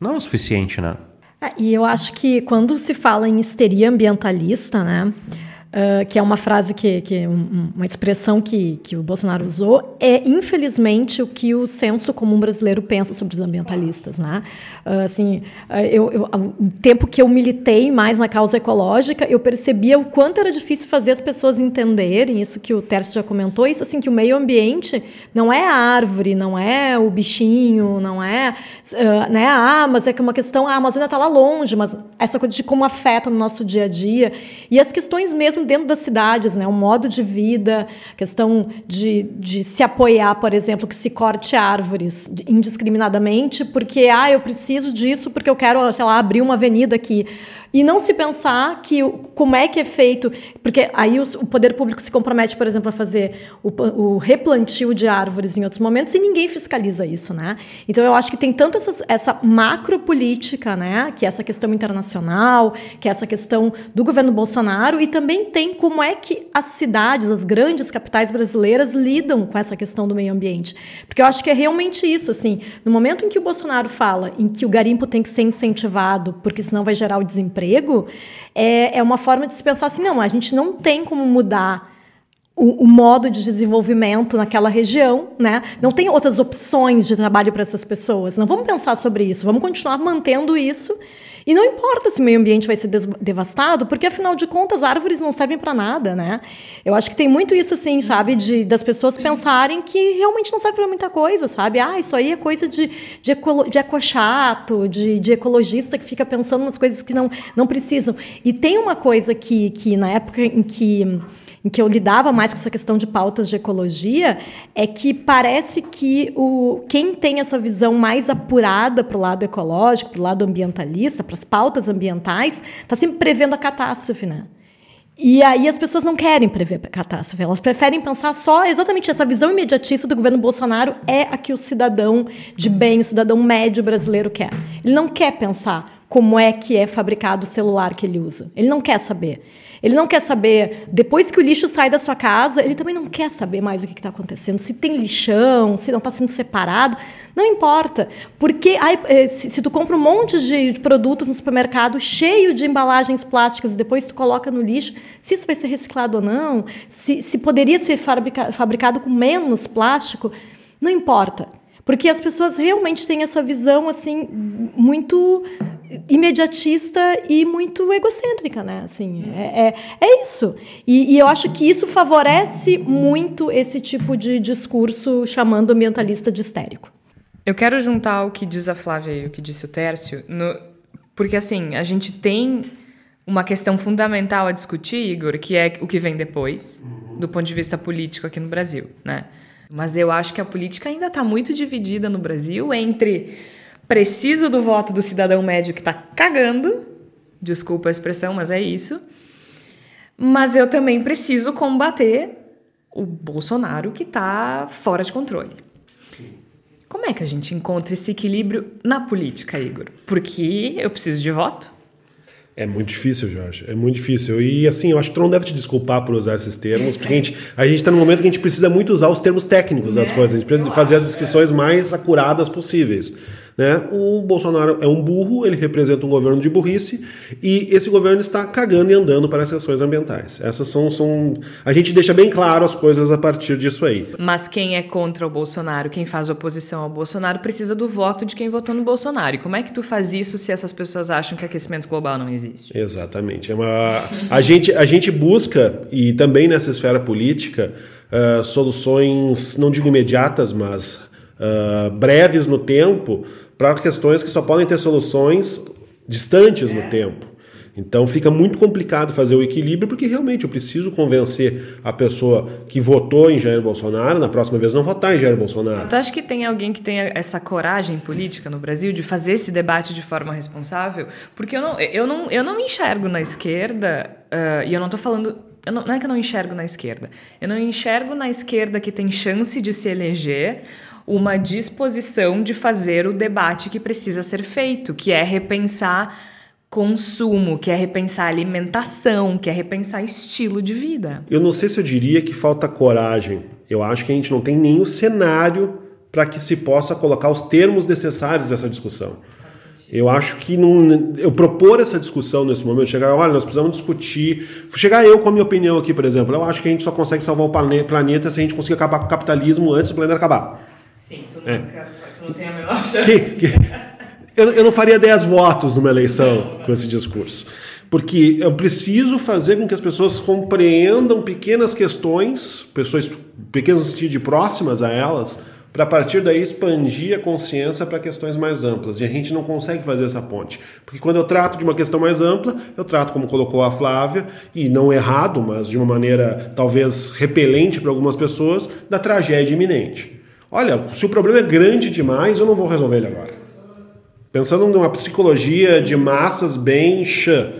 G: Não é o suficiente, né?
E: É, e eu acho que quando se fala em histeria ambientalista, né? Uh, que é uma frase que, que um, uma expressão que, que o Bolsonaro usou, é infelizmente o que o senso comum brasileiro pensa sobre os ambientalistas, né? Uh, assim, uh, eu, eu, o tempo que eu militei mais na causa ecológica, eu percebia o quanto era difícil fazer as pessoas entenderem isso que o Tércio já comentou, isso assim que o meio ambiente não é a árvore, não é o bichinho, não é, né? Ah, mas é que uma questão, a Amazônia está lá longe, mas essa coisa de como afeta no nosso dia a dia e as questões mesmo mesmo dentro das cidades, né? O modo de vida, questão de, de se apoiar, por exemplo, que se corte árvores indiscriminadamente, porque ah, eu preciso disso porque eu quero, sei lá, abrir uma avenida aqui. E não se pensar que como é que é feito, porque aí o, o poder público se compromete, por exemplo, a fazer o, o, replantio de árvores em outros momentos e ninguém fiscaliza isso, né? Então eu acho que tem tanto essa, essa macro política, né, que é essa questão internacional, que é essa questão do governo Bolsonaro e também tem como é que as cidades, as grandes capitais brasileiras lidam com essa questão do meio ambiente. Porque eu acho que é realmente isso, assim, no momento em que o Bolsonaro fala em que o garimpo tem que ser incentivado, porque senão vai gerar o desemprego, é, é uma forma de se pensar assim, não, a gente não tem como mudar o, o, modo de desenvolvimento naquela região, né? Não tem outras opções de trabalho para essas pessoas. Não vamos pensar sobre isso, vamos continuar mantendo isso. E não importa se o meio ambiente vai ser devastado, porque afinal de contas árvores não servem para nada, né? Eu acho que tem muito isso assim, sabe, de das pessoas pensarem que realmente não serve para muita coisa, sabe? Ah, isso aí é coisa de de, ecolo, de ecochato, de, de ecologista que fica pensando nas coisas que não não precisam. E tem uma coisa que que na época em que em que eu lidava mais com essa questão de pautas de ecologia, é que parece que o, quem tem essa visão mais apurada para o lado ecológico, para o lado ambientalista, para as pautas ambientais, está sempre prevendo a catástrofe, né? E aí as pessoas não querem prever a catástrofe, elas preferem pensar só exatamente essa visão imediatista do governo Bolsonaro é a que o cidadão de bem, o cidadão médio brasileiro quer. Ele não quer pensar como é que é fabricado o celular que ele usa. Ele não quer saber. Ele não quer saber, depois que o lixo sai da sua casa, ele também não quer saber mais o que está acontecendo. Se tem lixão, se não está sendo separado, não importa. Porque ai, eh, se, se, tu compra um monte de produtos no supermercado cheio de embalagens plásticas e depois tu coloca no lixo, se isso vai ser reciclado ou não, se, se poderia ser fabrica, fabricado com menos plástico, não importa. Porque as pessoas realmente têm essa visão assim muito imediatista e muito egocêntrica, né? Assim, é, é, é isso. E, e, eu acho que isso favorece muito esse tipo de discurso chamando ambientalista de histérico.
B: Eu quero juntar o que diz a Flávia e o que disse o Tércio, no, porque assim, a gente tem uma questão fundamental a discutir, Igor, que é o que vem depois, do ponto de vista político aqui no Brasil, né? Mas eu acho que a política ainda está muito dividida no Brasil entre preciso do voto do cidadão médio que está cagando, desculpa a expressão, mas é isso. Mas eu também preciso combater o Bolsonaro que está fora de controle. Como é que a gente encontra esse equilíbrio na política, Igor? Porque eu preciso de voto,
F: é muito difícil, Jorge. É muito difícil. E assim, eu acho que tu não deve te desculpar por usar esses termos, porque a gente a está no momento que a gente precisa muito usar os termos técnicos das é, coisas. A gente precisa fazer as descrições mais acuradas possíveis. Né? O Bolsonaro é um burro, ele representa um governo de burrice e esse governo está cagando e andando para as questões ambientais. Essas são, são. A gente deixa bem claro as coisas a partir disso aí.
B: Mas quem é contra o Bolsonaro, quem faz oposição ao Bolsonaro, precisa do voto de quem votou no Bolsonaro. E como é que tu faz isso se essas pessoas acham que aquecimento global não existe?
F: Exatamente. É uma... a, gente, a gente busca, e também nessa esfera política, uh, soluções, não digo imediatas, mas uh, breves no tempo para questões que só podem ter soluções distantes no tempo. Então fica muito complicado fazer o equilíbrio, porque realmente eu preciso convencer a pessoa que votou em Jair Bolsonaro, na próxima vez não votar em Jair Bolsonaro.
B: Tu acha que tem alguém que tenha essa coragem política no Brasil de fazer esse debate de forma responsável? Porque eu não, eu não, eu não me enxergo na esquerda, uh, e eu não estou falando. Não, não é que eu não enxergo na esquerda. Eu não enxergo na esquerda que tem chance de se eleger uma disposição de fazer o debate que precisa ser feito, que é repensar consumo, que é repensar alimentação, que é repensar estilo de vida.
F: Eu não sei se eu diria que falta coragem. Eu acho que a gente não tem nenhum cenário para que se possa colocar os termos necessários dessa discussão. Eu acho que não, eu propor essa discussão nesse momento, chegar, olha, nós precisamos discutir, chegar eu com a minha opinião aqui, por exemplo, eu acho que a gente só consegue salvar o planeta se a gente conseguir acabar com o capitalismo antes do planeta acabar.
B: Sim, tu, é. nunca, tu não tem a menor chance. Que, que,
F: eu, eu não faria 10 votos numa eleição com esse discurso. Porque eu preciso fazer com que as pessoas compreendam pequenas questões, pessoas pequenas de próximas a elas, para a partir daí expandir a consciência para questões mais amplas. E a gente não consegue fazer essa ponte. Porque quando eu trato de uma questão mais ampla, eu trato como colocou a Flávia, e não errado, mas de uma maneira talvez repelente para algumas pessoas, da tragédia iminente. Olha, se o problema é grande demais, eu não vou resolver ele agora. Pensando numa psicologia de massas bem chã.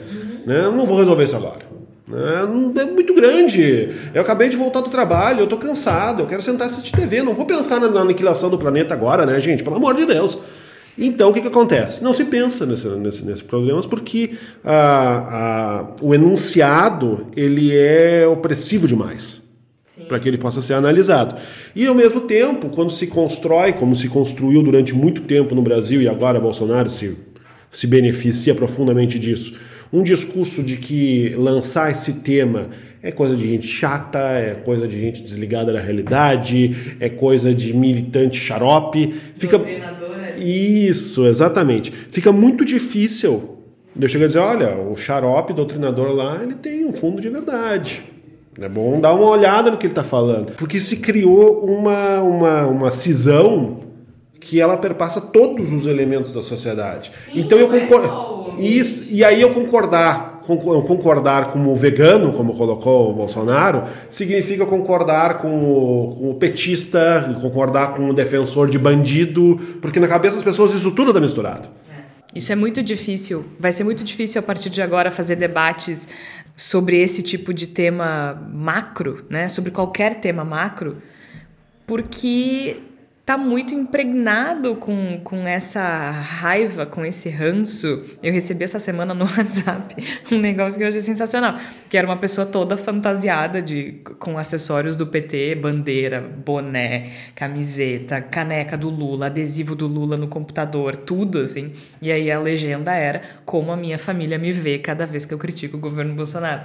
F: Né? Eu não vou resolver isso agora. Né? É muito grande. Eu acabei de voltar do trabalho, eu tô cansado, eu quero sentar e assistir TV. Não vou pensar na aniquilação do planeta agora, né, gente? Pelo amor de Deus. Então, o que, que acontece? Não se pensa nesse, nesse, nesse problemas porque ah, ah, o enunciado ele é opressivo demais para que ele possa ser analisado. E ao mesmo tempo, quando se constrói, como se construiu durante muito tempo no Brasil e agora Bolsonaro se, se beneficia profundamente disso, um discurso de que lançar esse tema é coisa de gente chata, é coisa de gente desligada da realidade, é coisa de militante xarope. Fica Isso, exatamente. Fica muito difícil. Eu chego a dizer, olha, o xarope doutrinador lá, ele tem um fundo de verdade. É bom dar uma olhada no que ele está falando. Porque se criou uma, uma, uma cisão que ela perpassa todos os elementos da sociedade.
B: Sim,
F: então eu
B: é
F: concordo.
B: o-
F: Isso, e aí eu concordar, concor- concordar como vegano, como colocou o Bolsonaro, significa concordar com o, com o petista, concordar com o defensor de bandido, porque na cabeça das pessoas isso tudo está misturado.
B: Isso é muito difícil. Vai ser muito difícil a partir de agora fazer debates sobre esse tipo de tema macro, né? Sobre qualquer tema macro, porque tá muito impregnado com, com essa raiva, com esse ranço. Eu recebi essa semana no <laughs> WhatsApp um negócio que eu achei sensacional, que era uma pessoa toda fantasiada de com acessórios do PT, bandeira, boné, camiseta, caneca do Lula, adesivo do Lula no computador, tudo assim. E aí a legenda era como a minha família me vê cada vez que eu critico o governo Bolsonaro.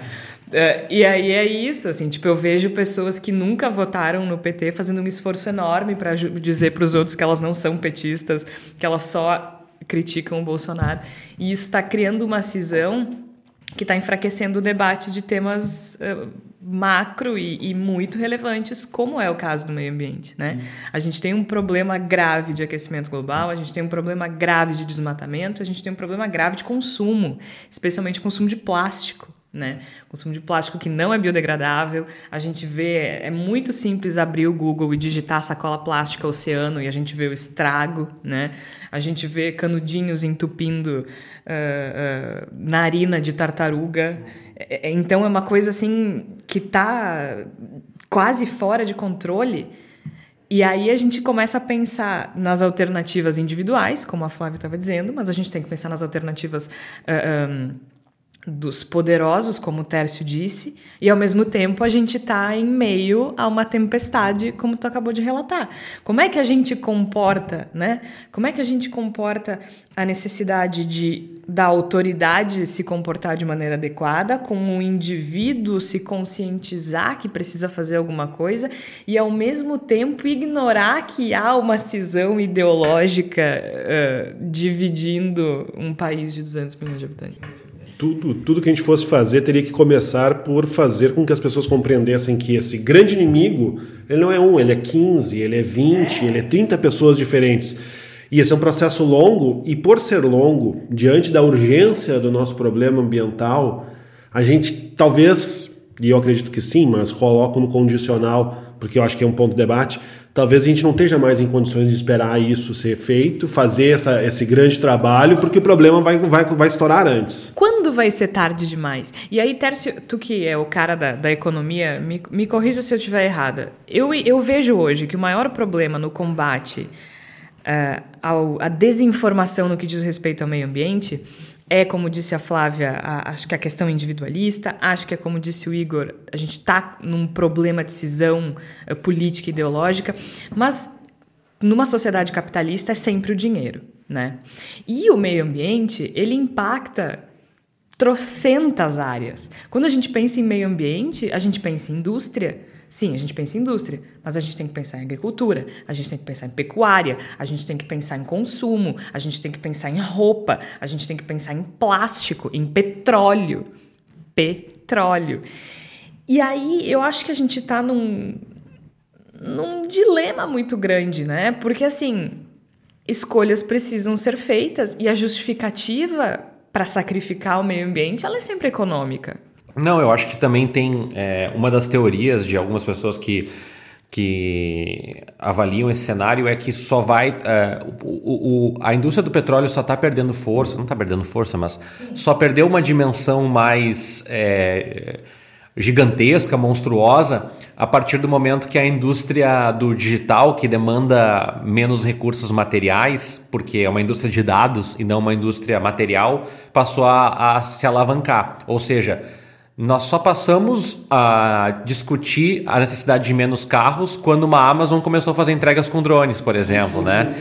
B: É, e aí é isso, assim, tipo, eu vejo pessoas que nunca votaram no PT fazendo um esforço enorme para dizer para os outros que elas não são petistas, que elas só criticam o Bolsonaro. E isso está criando uma cisão que está enfraquecendo o debate de temas eh, macro e, e muito relevantes, como é o caso do meio ambiente. Né? A gente tem um problema grave de aquecimento global, a gente tem um problema grave de desmatamento, a gente tem um problema grave de consumo, especialmente consumo de plástico. Né? Consumo de plástico que não é biodegradável. A gente vê, é muito simples abrir o Google e digitar sacola plástica oceano e a gente vê o estrago, né? A gente vê canudinhos entupindo ah, ah, narina de tartaruga. É- é- então é uma coisa assim que tá quase fora de controle. E aí a gente começa a pensar nas alternativas individuais, como a Flávia estava dizendo, mas a gente tem que pensar nas alternativas ah, ah, dos poderosos, como o Tércio disse, e ao mesmo tempo a gente está em meio a uma tempestade, como tu acabou de relatar. Como é que a gente comporta, né? Como é que a gente comporta a necessidade de da autoridade se comportar de maneira adequada, com o indivíduo se conscientizar que precisa fazer alguma coisa e ao mesmo tempo ignorar que há uma cisão ideológica eh, dividindo um país de 200 milhões de habitantes.
F: Tudo, tudo que a gente fosse fazer teria que começar por fazer com que as pessoas compreendessem que esse grande inimigo, ele não é um, ele é 15, ele é 20, ele é 30 pessoas diferentes. E esse é um processo longo, e por ser longo, diante da urgência do nosso problema ambiental, a gente talvez, e eu acredito que sim, mas coloco no condicional, porque eu acho que é um ponto de debate, talvez a gente não esteja mais em condições de esperar isso ser feito, fazer essa, esse grande trabalho, porque o problema vai, vai, vai estourar antes.
B: Quando vai ser tarde demais? E aí, Tércio, tu que é o cara da, da economia, me, me corrija se eu estiver errada. Eu, eu vejo hoje que o maior problema no combate eh, ao, à desinformação no que diz respeito ao meio ambiente é, como disse a Flávia, a- acho que a questão individualista, acho que é como disse o Igor, a gente está num problema de cisão eh, política e ideológica, mas numa sociedade capitalista é sempre o dinheiro, né? E o meio ambiente, ele impacta trocentas áreas. Quando a gente pensa em meio ambiente, a gente pensa em indústria. Sim, a gente pensa em indústria, mas a gente tem que pensar em agricultura, a gente tem que pensar em pecuária, a gente tem que pensar em consumo, a gente tem que pensar em roupa, a gente tem que pensar em plástico, em petróleo. Petróleo. E aí eu acho que a gente tá num, num dilema muito grande, né? Porque assim, escolhas precisam ser feitas e a justificativa para sacrificar o meio ambiente, ela é sempre econômica.
G: Não, eu acho que também tem é, uma das teorias de algumas pessoas que, que avaliam esse cenário é que só vai. É, o, o, a indústria do petróleo só está perdendo força, não está perdendo força, mas só perdeu uma dimensão mais é, gigantesca, monstruosa, a partir do momento que a indústria do digital, que demanda menos recursos materiais, porque é uma indústria de dados e não uma indústria material, passou a, a se alavancar. Ou seja, nós só passamos a discutir a necessidade de menos carros quando uma Amazon começou a fazer entregas com drones, por exemplo, né?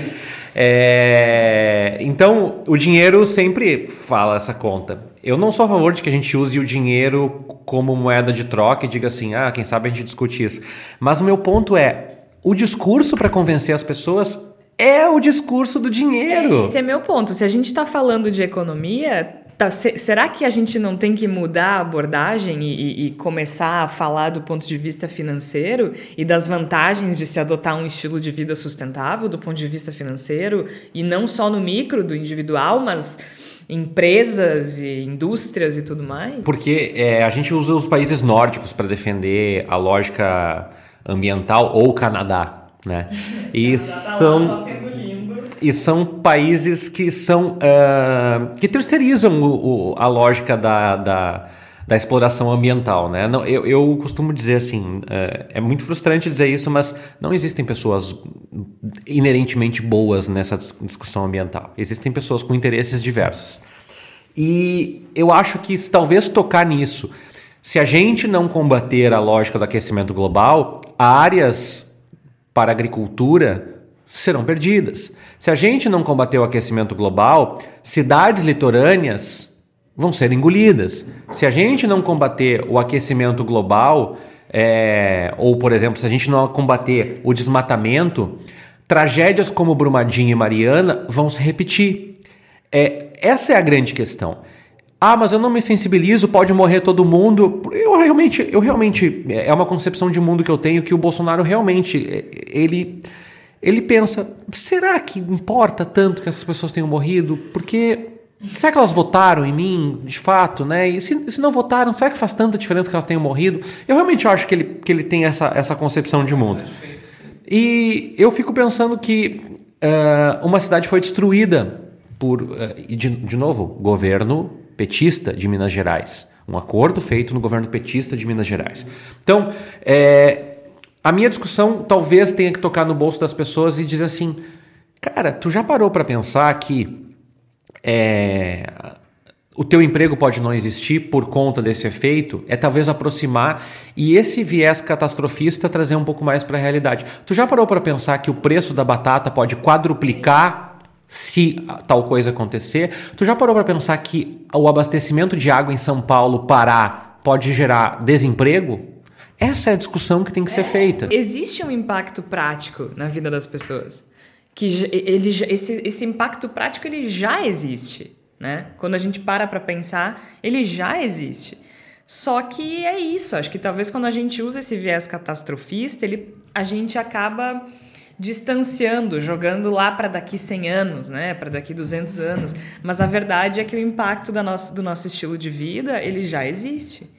G: É... Então, o dinheiro sempre fala essa conta. Eu não sou a favor de que a gente use o dinheiro como moeda de troca e diga assim, ah, quem sabe a gente discute isso. Mas o meu ponto é, o discurso para convencer as pessoas é o discurso do dinheiro.
B: Esse é meu ponto. Se a gente está falando de economia, Tá, se, será que a gente não tem que mudar a abordagem e, e, e, começar a falar do ponto de vista financeiro e das vantagens de se adotar um estilo de vida sustentável do ponto de vista financeiro e não só no micro do individual, mas empresas e indústrias e tudo mais?
G: Porque é, a gente usa os países nórdicos para defender a lógica ambiental ou o Canadá, né? E tá são e são países que são uh, que terceirizam o, o, a lógica da, da, da, exploração ambiental, né? Não, eu, eu costumo dizer assim, uh, é muito frustrante dizer isso, mas não existem pessoas inerentemente boas nessa discussão ambiental. Existem pessoas com interesses diversos. E eu acho que talvez tocar nisso, se a gente não combater a lógica do aquecimento global, áreas para agricultura serão perdidas. Se a gente não combater o aquecimento global, cidades litorâneas vão ser engolidas. Se a gente não combater o aquecimento global, é, ou, por exemplo, se a gente não combater o desmatamento, tragédias como Brumadinho e Mariana vão se repetir. É, essa é a grande questão. Ah, mas eu não me sensibilizo, pode morrer todo mundo. Eu realmente, eu realmente é uma concepção de mundo que eu tenho que o Bolsonaro realmente ele ele pensa: será que importa tanto que essas pessoas tenham morrido? Porque será que elas votaram em mim, de fato, né? E se, se, não votaram, será que faz tanta diferença que elas tenham morrido? Eu realmente acho que ele, que ele tem essa, essa concepção de mundo. E eu fico pensando que uh, uma cidade foi destruída por, uh, de, de novo, governo petista de Minas Gerais. Um acordo feito no governo petista de Minas Gerais. Então, é, a minha discussão talvez tenha que tocar no bolso das pessoas e dizer assim, cara, tu já parou para pensar que é, o teu emprego pode não existir por conta desse efeito? É talvez aproximar e esse viés catastrofista trazer um pouco mais para a realidade. Tu já parou para pensar que o preço da batata pode quadruplicar se tal coisa acontecer? Tu já parou para pensar que o abastecimento de água em São Paulo parar pode gerar desemprego? Essa é a discussão que tem que ser feita.
B: Existe um impacto prático na vida das pessoas. Que ele, esse, esse impacto prático ele já existe. Né? Quando a gente para para pensar, ele já existe. Só que é isso. Acho que talvez quando a gente usa esse viés catastrofista, ele, a gente acaba distanciando, jogando lá para daqui 100 anos, né, para daqui 200 anos. Mas a verdade é que o impacto da nosso, do nosso estilo de vida ele já existe.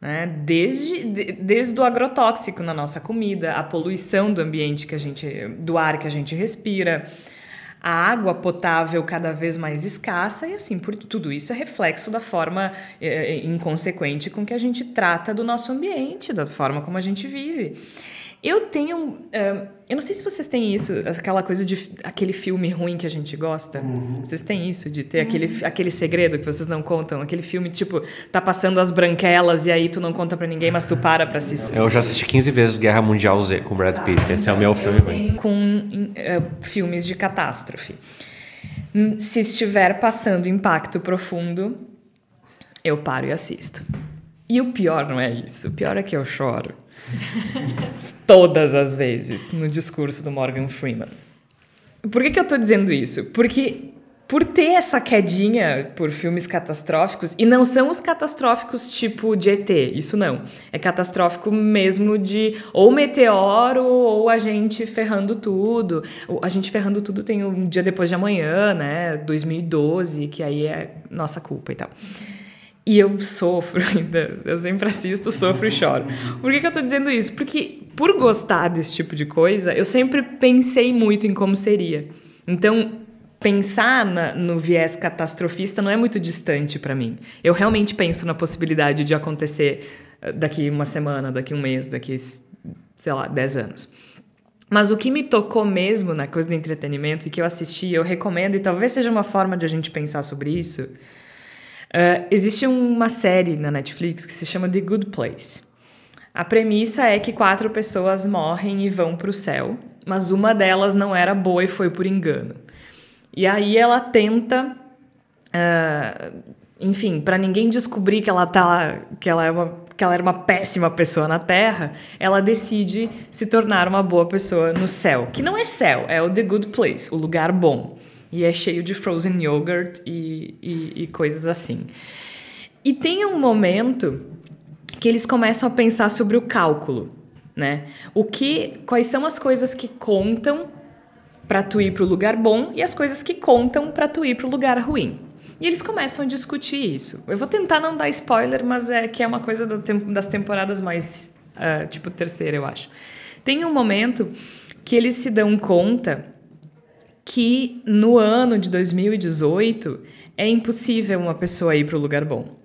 B: Né? Desde, de, desde o agrotóxico na nossa comida, a poluição do ambiente que a gente, do ar que a gente respira, a água potável cada vez mais escassa e assim por tudo isso é reflexo da forma é, inconsequente com que a gente trata do nosso ambiente, da forma como a gente vive. Eu tenho. Uh, eu não sei se vocês têm isso, aquela coisa de aquele filme ruim que a gente gosta. Uhum. Vocês têm isso, de ter uhum. aquele, aquele segredo que vocês não contam? Aquele filme, tipo, tá passando as branquelas e aí tu não conta para ninguém, mas tu para pra assistir.
G: Eu já assisti 15 vezes Guerra Mundial Z com Brad Pitt. Esse é o meu filme ruim.
B: Com uh, filmes de catástrofe. Hum, se estiver passando impacto profundo, eu paro e assisto. E o pior não é isso. O pior é que eu choro. <laughs> Todas as vezes no discurso do Morgan Freeman. Por que, que eu tô dizendo isso? Porque por ter essa quedinha por filmes catastróficos, e não são os catastróficos tipo de ET, isso não. É catastrófico mesmo de ou meteoro ou a gente ferrando tudo. A gente ferrando tudo tem um dia depois de amanhã, né? 2012, que aí é nossa culpa e tal. E eu sofro <laughs> ainda. Eu sempre assisto, sofro e choro. Por que, que eu tô dizendo isso? Porque, por gostar desse tipo de coisa, eu sempre pensei muito em como seria. Então, pensar na, no viés catastrofista não é muito distante para mim. Eu realmente penso na possibilidade de acontecer eh, daqui uma semana, daqui um mês, daqui, sei lá, 10 anos. Mas o que me tocou mesmo na coisa do entretenimento e que eu assisti, eu recomendo, e talvez seja uma forma de a gente pensar sobre isso. Uh, existe uma série na Netflix que se chama The Good Place. A premissa é que quatro pessoas morrem e vão para o céu, mas uma delas não era boa e foi por engano. E aí ela tenta, uh, enfim, para ninguém descobrir que ela tá, que ela é uma que ela era uma péssima pessoa na Terra, ela decide se tornar uma boa pessoa no céu. Que não é céu, é o The Good Place, o lugar bom. E é cheio de frozen yogurt e, e, e coisas assim. E tem um momento que eles começam a pensar sobre o cálculo, né? O que, quais são as coisas que contam para tu ir para o lugar bom e as coisas que contam para tu ir para o lugar ruim. E eles começam a discutir isso. Eu vou tentar não dar spoiler, mas é que é uma coisa das temporadas mais, uh, tipo, terceira, eu acho. Tem um momento que eles se dão conta que no ano de 2018 é impossível uma pessoa ir para o lugar bom.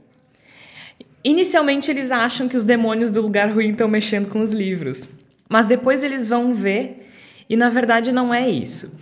B: Inicialmente eles acham que os demônios do lugar ruim estão mexendo com os livros, mas depois eles vão ver e na verdade não é isso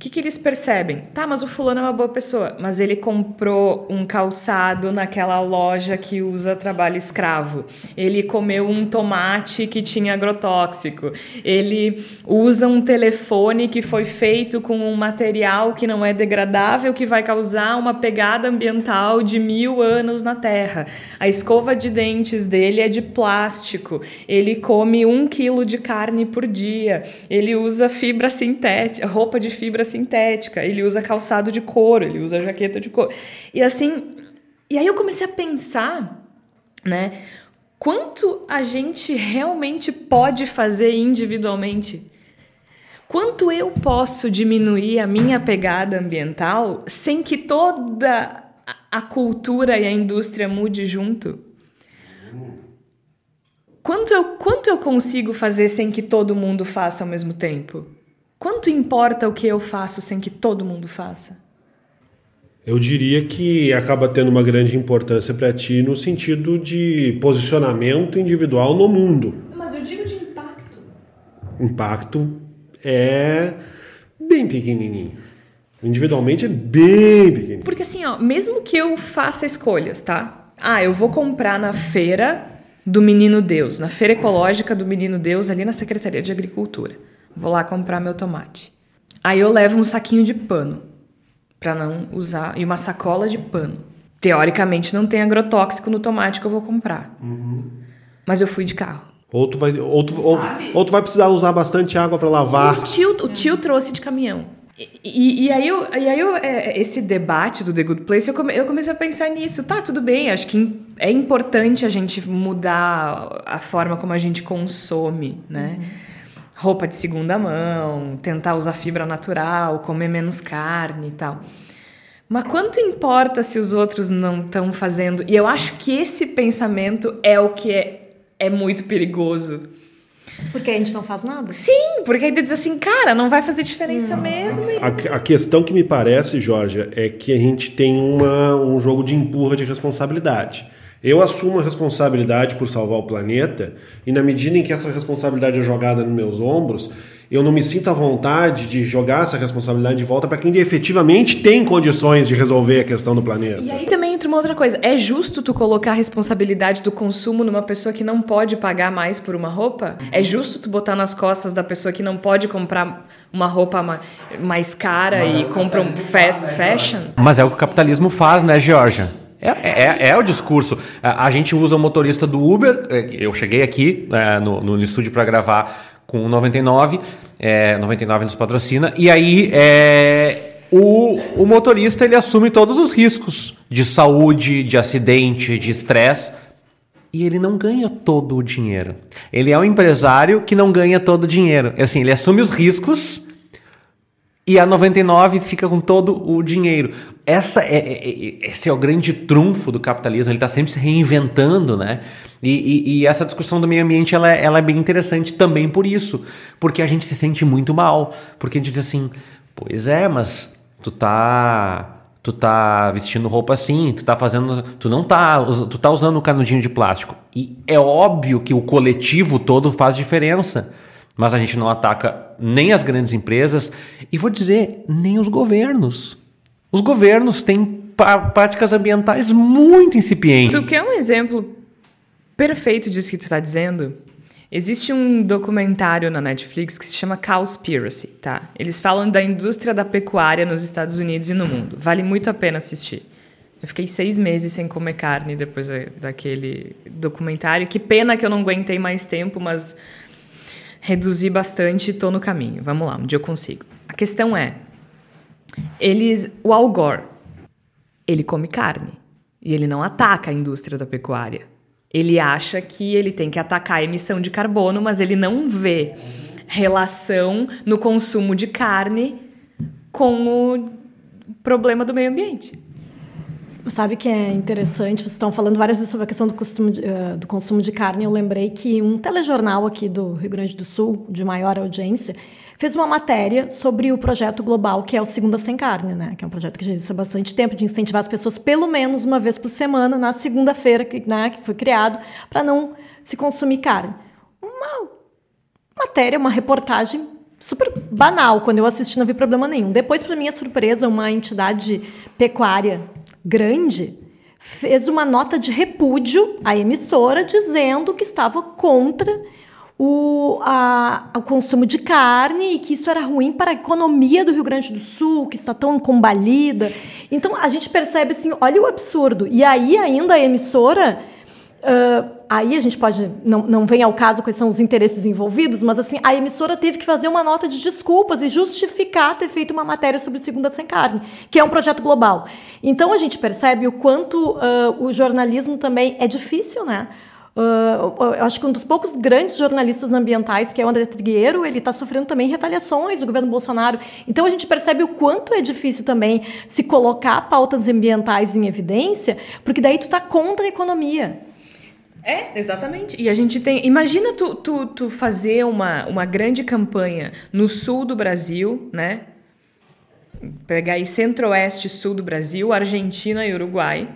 B: que, que eles percebem? Tá, mas o fulano é uma boa pessoa, mas ele comprou um calçado naquela loja que usa trabalho escravo. Ele comeu um tomate que tinha agrotóxico. Ele usa um telefone que foi feito com um material que não é degradável, que vai causar uma pegada ambiental de mil anos na Terra. A escova de dentes dele é de plástico. Ele come um quilo de carne por dia. Ele usa fibra sintética, roupa de fibra sintética, ele usa calçado de couro, ele usa jaqueta de couro. E assim, e aí eu comecei a pensar, né, quanto a gente realmente pode fazer individualmente? Quanto eu posso diminuir a minha pegada ambiental sem que toda a cultura e a indústria mude junto? Quanto eu, quanto eu consigo fazer sem que todo mundo faça ao mesmo tempo? Quanto importa o que eu faço sem que todo mundo faça?
F: Eu diria que acaba tendo uma grande importância para ti no sentido de posicionamento individual no mundo.
B: Mas eu digo de impacto.
F: Impacto é bem pequenininho. Individualmente é bem pequenininho.
B: Porque assim, ó, mesmo que eu faça escolhas, tá? Ah, eu vou comprar na feira do Menino Deus, na feira ecológica do Menino Deus, ali na Secretaria de Agricultura. Vou lá comprar meu tomate. Aí eu levo um saquinho de pano para não usar e uma sacola de pano. Teoricamente não tem agrotóxico no tomate que eu vou comprar. Uhum. Mas eu fui de carro.
F: Ou tu vai, ou tu, ou, ou tu vai precisar usar bastante água para lavar.
B: O tio, o tio trouxe de caminhão. E, e, e, aí, eu, e aí eu, é, esse debate do The Good Place, eu, come, eu comecei a pensar nisso. Tá, tudo bem, acho que é importante a gente mudar a forma como a gente consome, né? Uhum roupa de segunda mão, tentar usar fibra natural, comer menos carne e tal. Mas quanto importa se os outros não estão fazendo? E eu acho que esse pensamento é o que é, é muito perigoso.
E: Porque a gente não faz nada?
B: Sim, porque aí tu diz assim, cara, não vai fazer diferença hum. mesmo.
F: A, a, questão que me parece, Jorge, é que a gente tem uma, um jogo de empurra de responsabilidade. Eu assumo a responsabilidade por salvar o planeta e na medida em que essa responsabilidade é jogada nos meus ombros, eu não me sinto à vontade de jogar essa responsabilidade de volta para quem efetivamente tem condições de resolver a questão do planeta.
B: E aí também entra uma outra coisa. É justo tu colocar a responsabilidade do consumo numa pessoa que não pode pagar mais por uma roupa? É justo tu botar nas costas da pessoa que não pode comprar uma roupa mais cara Mas e é compra um fast faz, né, fashion?
G: Mas é o que o capitalismo faz, né, Georgia? É, é, é, o discurso. A, a, gente usa o motorista do Uber. É, eu cheguei aqui é, no, no estúdio para gravar com 99. É, 99 nos patrocina. E aí é, o, o motorista ele assume todos os riscos de saúde, de acidente, de estresse. E ele não ganha todo o dinheiro. Ele é um empresário que não ganha todo o dinheiro. Assim, ele assume os riscos e a 99 fica com todo o dinheiro. Essa é, é, é esse é o grande trunfo do capitalismo, ele está sempre se reinventando, né? E, e, e, essa discussão do meio ambiente ela, é, ela é bem interessante também por isso, porque a gente se sente muito mal, porque a gente diz assim, pois é, mas tu tá tu tá vestindo roupa assim, tu tá fazendo, tu não tá, tu tá usando o canudinho de plástico. E é óbvio que o coletivo todo faz diferença, mas a gente não ataca nem as grandes empresas e vou dizer, nem os governos. Os governos têm práticas ambientais muito incipientes.
B: Tu quer um exemplo perfeito disso que tu está dizendo? Existe um documentário na Netflix que se chama Cowspiracy, tá? Eles falam da indústria da pecuária nos Estados Unidos e no mundo. Vale muito a pena assistir. Eu fiquei seis meses sem comer carne depois daquele documentário. Que pena que eu não aguentei mais tempo, mas reduzi bastante tô no caminho. Vamos lá, um dia eu consigo. A questão é, eles, o Al Gore, ele come carne e ele não ataca a indústria da pecuária. Ele acha que ele tem que atacar a emissão de carbono, mas ele não vê relação no consumo de carne com o problema do meio ambiente.
E: Sabe que é interessante? Vocês estão falando várias vezes sobre a questão do, costume uh, do consumo de carne. Eu lembrei que um telejornal aqui do Rio Grande do Sul, de maior audiência, fez uma matéria sobre o projeto global que é o Segunda Sem Carne, né? Que é um projeto que já existe há bastante tempo de incentivar as pessoas pelo menos uma vez por semana na segunda-feira que, né, que foi criado para não se consumir carne. Uma matéria, uma reportagem super banal. Quando eu assisti não vi problema nenhum. Depois, para minha surpresa, uma entidade pecuária grande fez uma nota de repúdio à emissora dizendo que estava contra o, a, o consumo de carne e que isso era ruim para a economia do Rio Grande do Sul, que está tão combalida. Então a gente percebe assim, olha o absurdo. E aí ainda a emissora. Uh, aí a gente pode. Não, não vem ao caso quais são os interesses envolvidos, mas assim, a emissora teve que fazer uma nota de desculpas e justificar ter feito uma matéria sobre Segunda Sem Carne, que é um projeto global. Então a gente percebe o quanto uh, o jornalismo também é difícil, né? Uh, eu acho que um dos poucos grandes jornalistas ambientais, que é o André Trigueiro, ele está sofrendo também retaliações do governo Bolsonaro. Então a gente percebe o quanto é difícil também se colocar pautas ambientais em evidência, porque daí tu está contra a economia.
B: É, exatamente. E a gente tem. Imagina tu, tu, tu fazer uma, uma grande campanha no sul do Brasil, né? Pegar aí centro-oeste sul do Brasil, Argentina e Uruguai,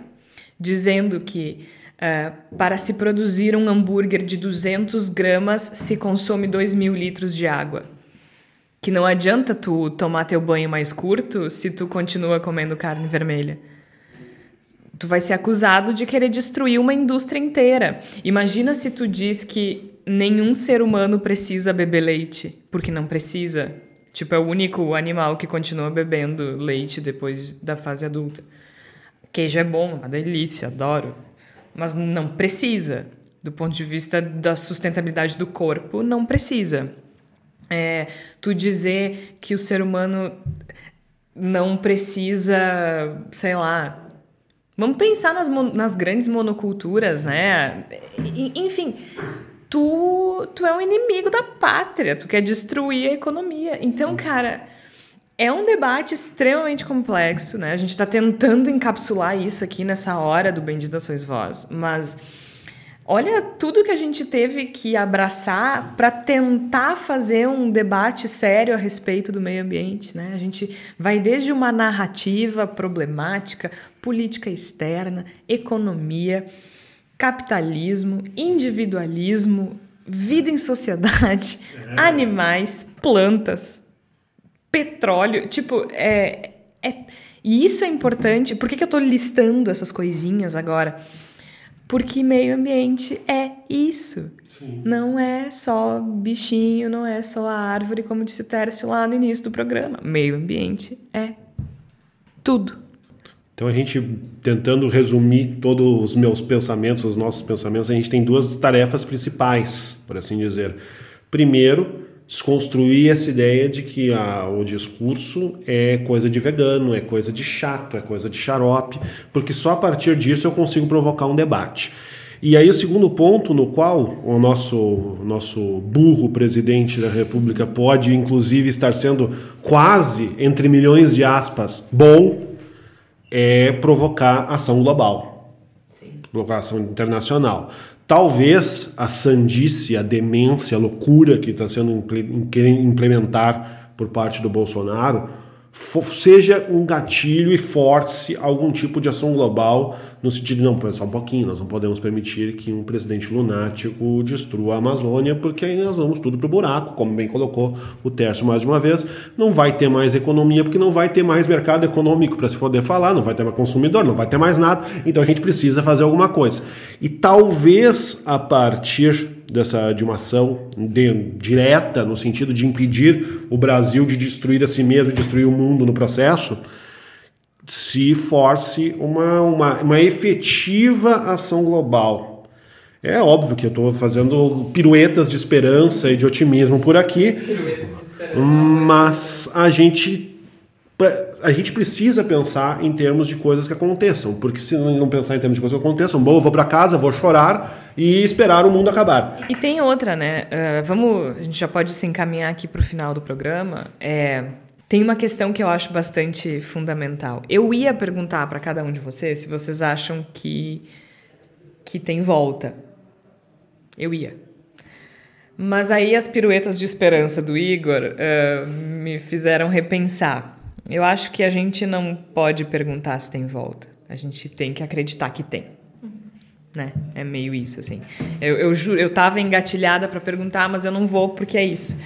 B: dizendo que Uh, para se produzir um hambúrguer de 200 gramas, se consome 2 mil litros de água. Que não adianta tu tomar teu banho mais curto se tu continua comendo carne vermelha. Tu vai ser acusado de querer destruir uma indústria inteira. Imagina se tu diz que nenhum ser humano precisa beber leite, porque não precisa. Tipo, é o único animal que continua bebendo leite depois da fase adulta. Queijo é bom, uma delícia, adoro mas não precisa. Do ponto de vista da sustentabilidade do corpo, não precisa. É, tu dizer que o ser humano não precisa, sei lá. Vamos pensar nas, nas grandes monoculturas, né? Enfim, tu, tu é um inimigo da pátria, tu quer destruir a economia. Então, cara é um debate extremamente complexo, né? A gente está tentando encapsular isso aqui nessa hora do Bendita Sois Vós, mas olha tudo que a gente teve que abraçar para tentar fazer um debate sério a respeito do meio ambiente, né? A gente vai desde uma narrativa problemática, política externa, economia, capitalismo, individualismo, vida em sociedade, é. animais, plantas, petróleo. Tipo, é, é. E isso é importante. Por que, que eu tô listando essas coisinhas agora? Porque meio ambiente é isso. Sim. Não é só bichinho, não é só a árvore, como disse o Tércio lá no início do programa. Meio ambiente é tudo.
F: Então a gente tentando resumir todos os meus pensamentos, os nossos pensamentos, a gente tem duas tarefas principais, por assim dizer. Primeiro, desconstruir essa ideia de que a, o discurso é coisa de vegano, é coisa de chato, é coisa de xarope, porque só a partir disso eu consigo provocar um debate. E aí o segundo ponto no qual o nosso, nosso burro presidente da República pode, inclusive, estar sendo quase, entre milhões de aspas, bom, é provocar ação global. Sim. Provocar ação internacional. Talvez a sandice, a demência, a loucura que está sendo implementar por parte do Bolsonaro seja um gatilho e force algum tipo de ação global no sentido de não, só um pouquinho, nós não podemos permitir que um presidente lunático destrua a Amazônia, porque aí nós vamos tudo pro buraco, como bem colocou o Tércio mais uma vez, não vai ter mais economia, porque não vai ter mais mercado econômico para se poder falar, não vai ter mais consumidor, não vai ter mais nada, então a gente precisa fazer alguma coisa. E talvez a partir dessa de uma ação de, direta no sentido de impedir o Brasil de destruir a si mesmo e destruir o mundo no processo, se force uma, uma, uma efetiva ação global. É óbvio que eu estou fazendo piruetas de esperança e de otimismo por aqui, mas a gente a gente precisa pensar em termos de coisas que aconteçam, porque se não pensar em termos de coisas que aconteçam, bom, eu vou para casa, vou chorar e esperar o mundo acabar.
B: E tem outra, né? Uh, vamos, a gente já pode se encaminhar aqui para o final do programa. É, tem uma questão que eu acho bastante fundamental. Eu ia perguntar para cada um de vocês se vocês acham que que tem volta. Eu ia. Mas aí as piruetas de esperança do Igor uh, me fizeram repensar. Eu acho que a gente não pode perguntar se tem volta. A gente tem que acreditar que tem. Né? É meio isso, assim. Eu, eu juro, eu tava engatilhada para perguntar, mas eu não vou porque é isso.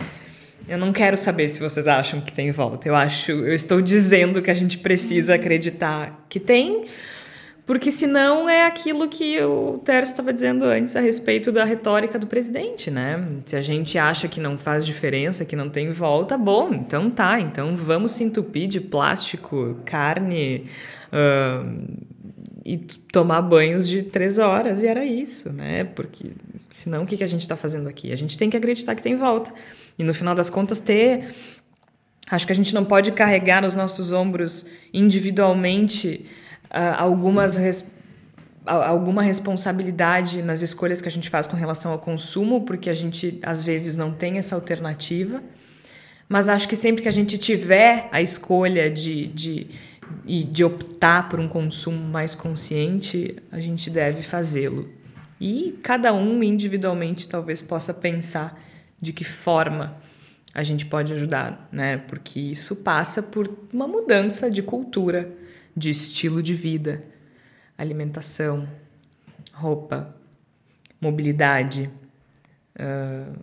B: Eu não quero saber se vocês acham que tem volta. Eu acho, eu estou dizendo que a gente precisa acreditar que tem, porque senão é aquilo que o Tércio estava dizendo antes a respeito da retórica do presidente, né? Se a gente acha que não faz diferença, que não tem volta, bom, então tá. Então vamos se entupir de plástico, carne uh, e tomar banhos de três horas. E era isso, né? Porque senão o que, que a gente está fazendo aqui? A gente tem que acreditar que tem volta. E no final das contas ter... Acho que a gente não pode carregar nos nossos ombros individualmente algumas res alguma responsabilidade nas escolhas que a gente faz com relação ao consumo, porque a gente às vezes não tem essa alternativa. Mas acho que sempre que a gente tiver a escolha de, de, de optar por um consumo mais consciente, a gente deve fazê-lo. E cada um individualmente talvez possa pensar de que forma a gente pode ajudar, né? Porque isso passa por uma mudança de cultura de estilo de vida, alimentação, roupa, mobilidade, uh,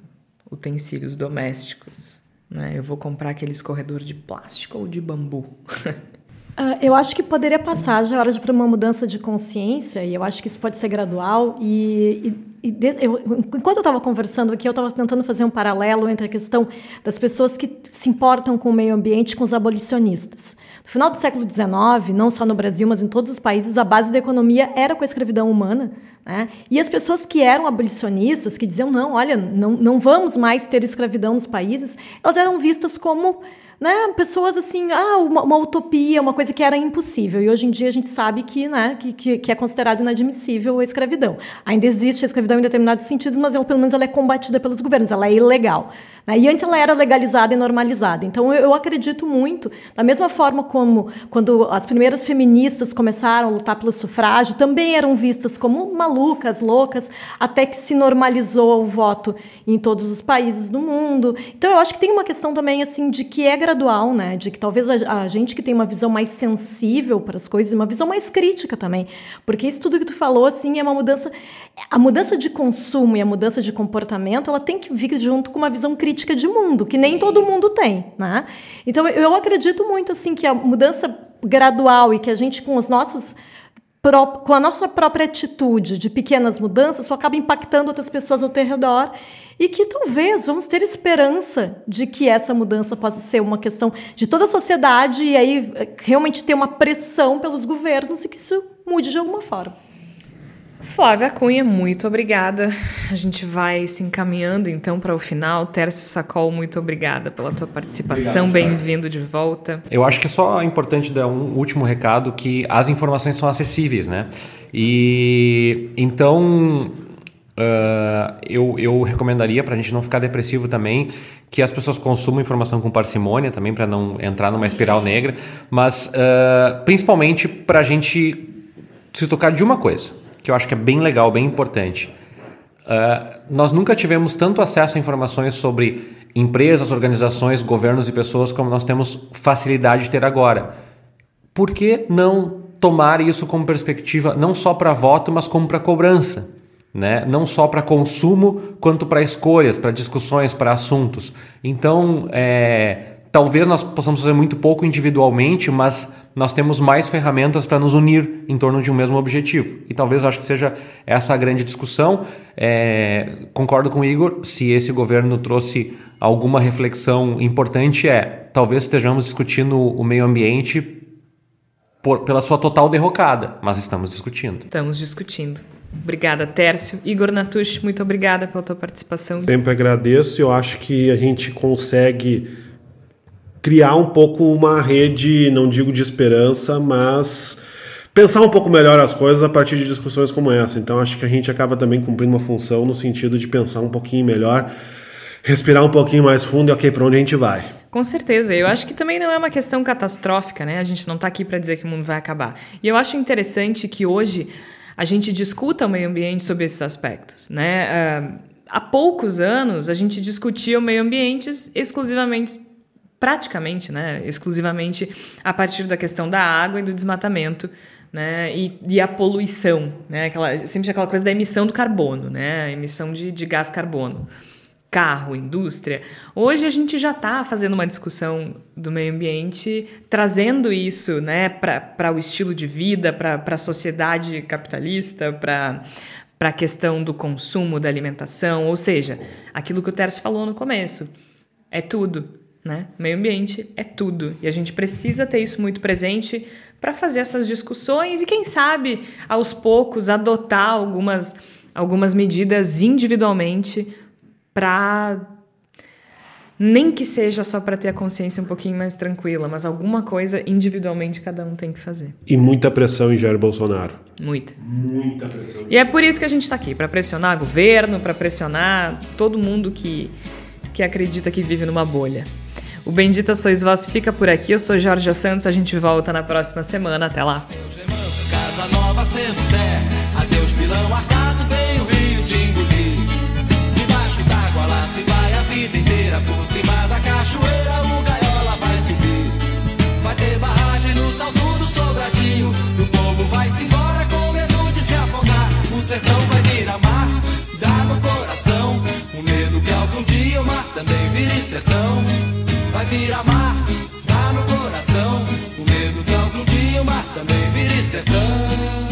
B: utensílios domésticos. Né? Eu vou comprar aquele escorredor de plástico ou de bambu.
E: Uh, <laughs> eu acho que poderia passar já a hora de para uma mudança de consciência e eu acho que isso pode ser gradual e, e, e de, eu, enquanto eu estava conversando aqui eu estava tentando fazer um paralelo entre a questão das pessoas que se importam com o meio ambiente com os abolicionistas no final do século XIX, não só no Brasil, mas em todos os países, a base da economia era com a escravidão humana. Né? E as pessoas que eram abolicionistas, que diziam, não, olha, não, não vamos mais ter escravidão nos países, elas eram vistas como né, pessoas assim, ah, uma, uma, utopia, uma coisa que era impossível. E hoje em dia a gente sabe que, né, que, que, que, é considerado inadmissível a escravidão. Ainda existe a escravidão em determinados sentidos, mas ela, pelo menos ela é combatida pelos governos, ela é ilegal. Né? E antes ela era legalizada e normalizada. Então eu, eu acredito muito, da mesma forma como quando as primeiras feministas começaram a lutar pelo sufrágio, também eram vistas como malucas, loucas, até que se normalizou o voto em todos os países do mundo. Então eu acho que tem uma questão também assim de que é gradual, né? De que talvez a, a gente que tem uma visão mais sensível para as coisas, uma visão mais crítica também, porque isso tudo que tu falou assim é uma mudança, a mudança de consumo e a mudança de comportamento, ela tem que vir junto com uma visão crítica de mundo, que Sim. nem todo mundo tem, né? Então eu acredito muito assim que a mudança gradual e que a gente com os nossos com a nossa própria atitude de pequenas mudanças, só acaba impactando outras pessoas ao teu redor e que talvez vamos ter esperança de que essa mudança possa ser uma questão de toda a sociedade e aí realmente ter uma pressão pelos governos e que isso mude de alguma forma.
B: Flávia Cunha, muito obrigada. A gente vai se encaminhando então para o final. Tércio Sacol, muito obrigada pela tua participação. Bem-vindo de volta.
G: Eu acho que é só importante dar um último recado que as informações são acessíveis, né? E então uh, eu, eu recomendaria para a gente não ficar depressivo também que as pessoas consumam informação com parcimônia também para não entrar numa espiral negra, mas uh, principalmente para a gente se tocar de uma coisa que eu acho que é bem legal, bem importante. Uh, nós nunca tivemos tanto acesso a informações sobre empresas, organizações, governos e pessoas como nós temos facilidade de ter agora. Por que não tomar isso como perspectiva não só para voto, mas como para cobrança? Né? Não só para consumo, quanto para escolhas, para discussões, para assuntos. Então, é, talvez nós possamos fazer muito pouco individualmente, mas nós temos mais ferramentas para nos unir em torno de um mesmo objetivo. E talvez eu acho que seja essa a grande discussão. É, concordo com o Igor, se esse governo trouxe alguma reflexão importante, é talvez estejamos discutindo o meio ambiente por, pela sua total derrocada, mas estamos discutindo.
B: Estamos discutindo. Obrigada, Tércio. Igor Natush, muito obrigada pela tua participação.
F: Sempre agradeço. Eu acho que a gente consegue criar um pouco uma rede, não digo de esperança, mas pensar um pouco melhor as coisas a partir de discussões como essa. Então acho que a gente acaba também cumprindo uma função no sentido de pensar um pouquinho melhor, respirar um pouquinho mais fundo e ok, para onde a gente vai.
B: Com certeza. Eu acho que também não é uma questão catastrófica, né? A gente não está aqui para dizer que o mundo vai acabar. E eu acho interessante que hoje a gente discuta o meio ambiente sobre esses aspectos, né? Uh, há poucos anos a gente discutia o meio ambiente exclusivamente praticamente, né, exclusivamente a partir da questão da água e do desmatamento, né, e, e a poluição, né, aquela, sempre aquela coisa da emissão do carbono, né, emissão de, de gás carbono, carro, indústria. Hoje a gente já está fazendo uma discussão do meio ambiente, trazendo isso, né, para o estilo de vida, para a sociedade capitalista, para para a questão do consumo da alimentação, ou seja, aquilo que o Tércio falou no começo, é tudo né? Meio ambiente é tudo e a gente precisa ter isso muito presente para fazer essas discussões e quem sabe aos poucos adotar algumas algumas medidas individualmente para nem que seja só para ter a consciência um pouquinho mais tranquila, mas alguma coisa individualmente cada um tem que fazer.
F: E muita pressão em Jair Bolsonaro.
B: Muita.
F: Muita pressão.
B: E é por isso que a gente está aqui, para pressionar governo, para pressionar todo mundo que que acredita que vive numa bolha. O Bendita Sois Vós fica por aqui. Eu sou Jorge Santos. A gente volta na próxima semana. Até lá.
A: Casa nova sendo sé. Adeus, pilão arcado, vem o rio te engolir. Debaixo d'água lá se vai barragem no. E o medo de se afogar. O sertão mar, dá no coração. O medo que algum dia vai virar mar, tá no coração. O medo que algum dia o mar também vire sertão.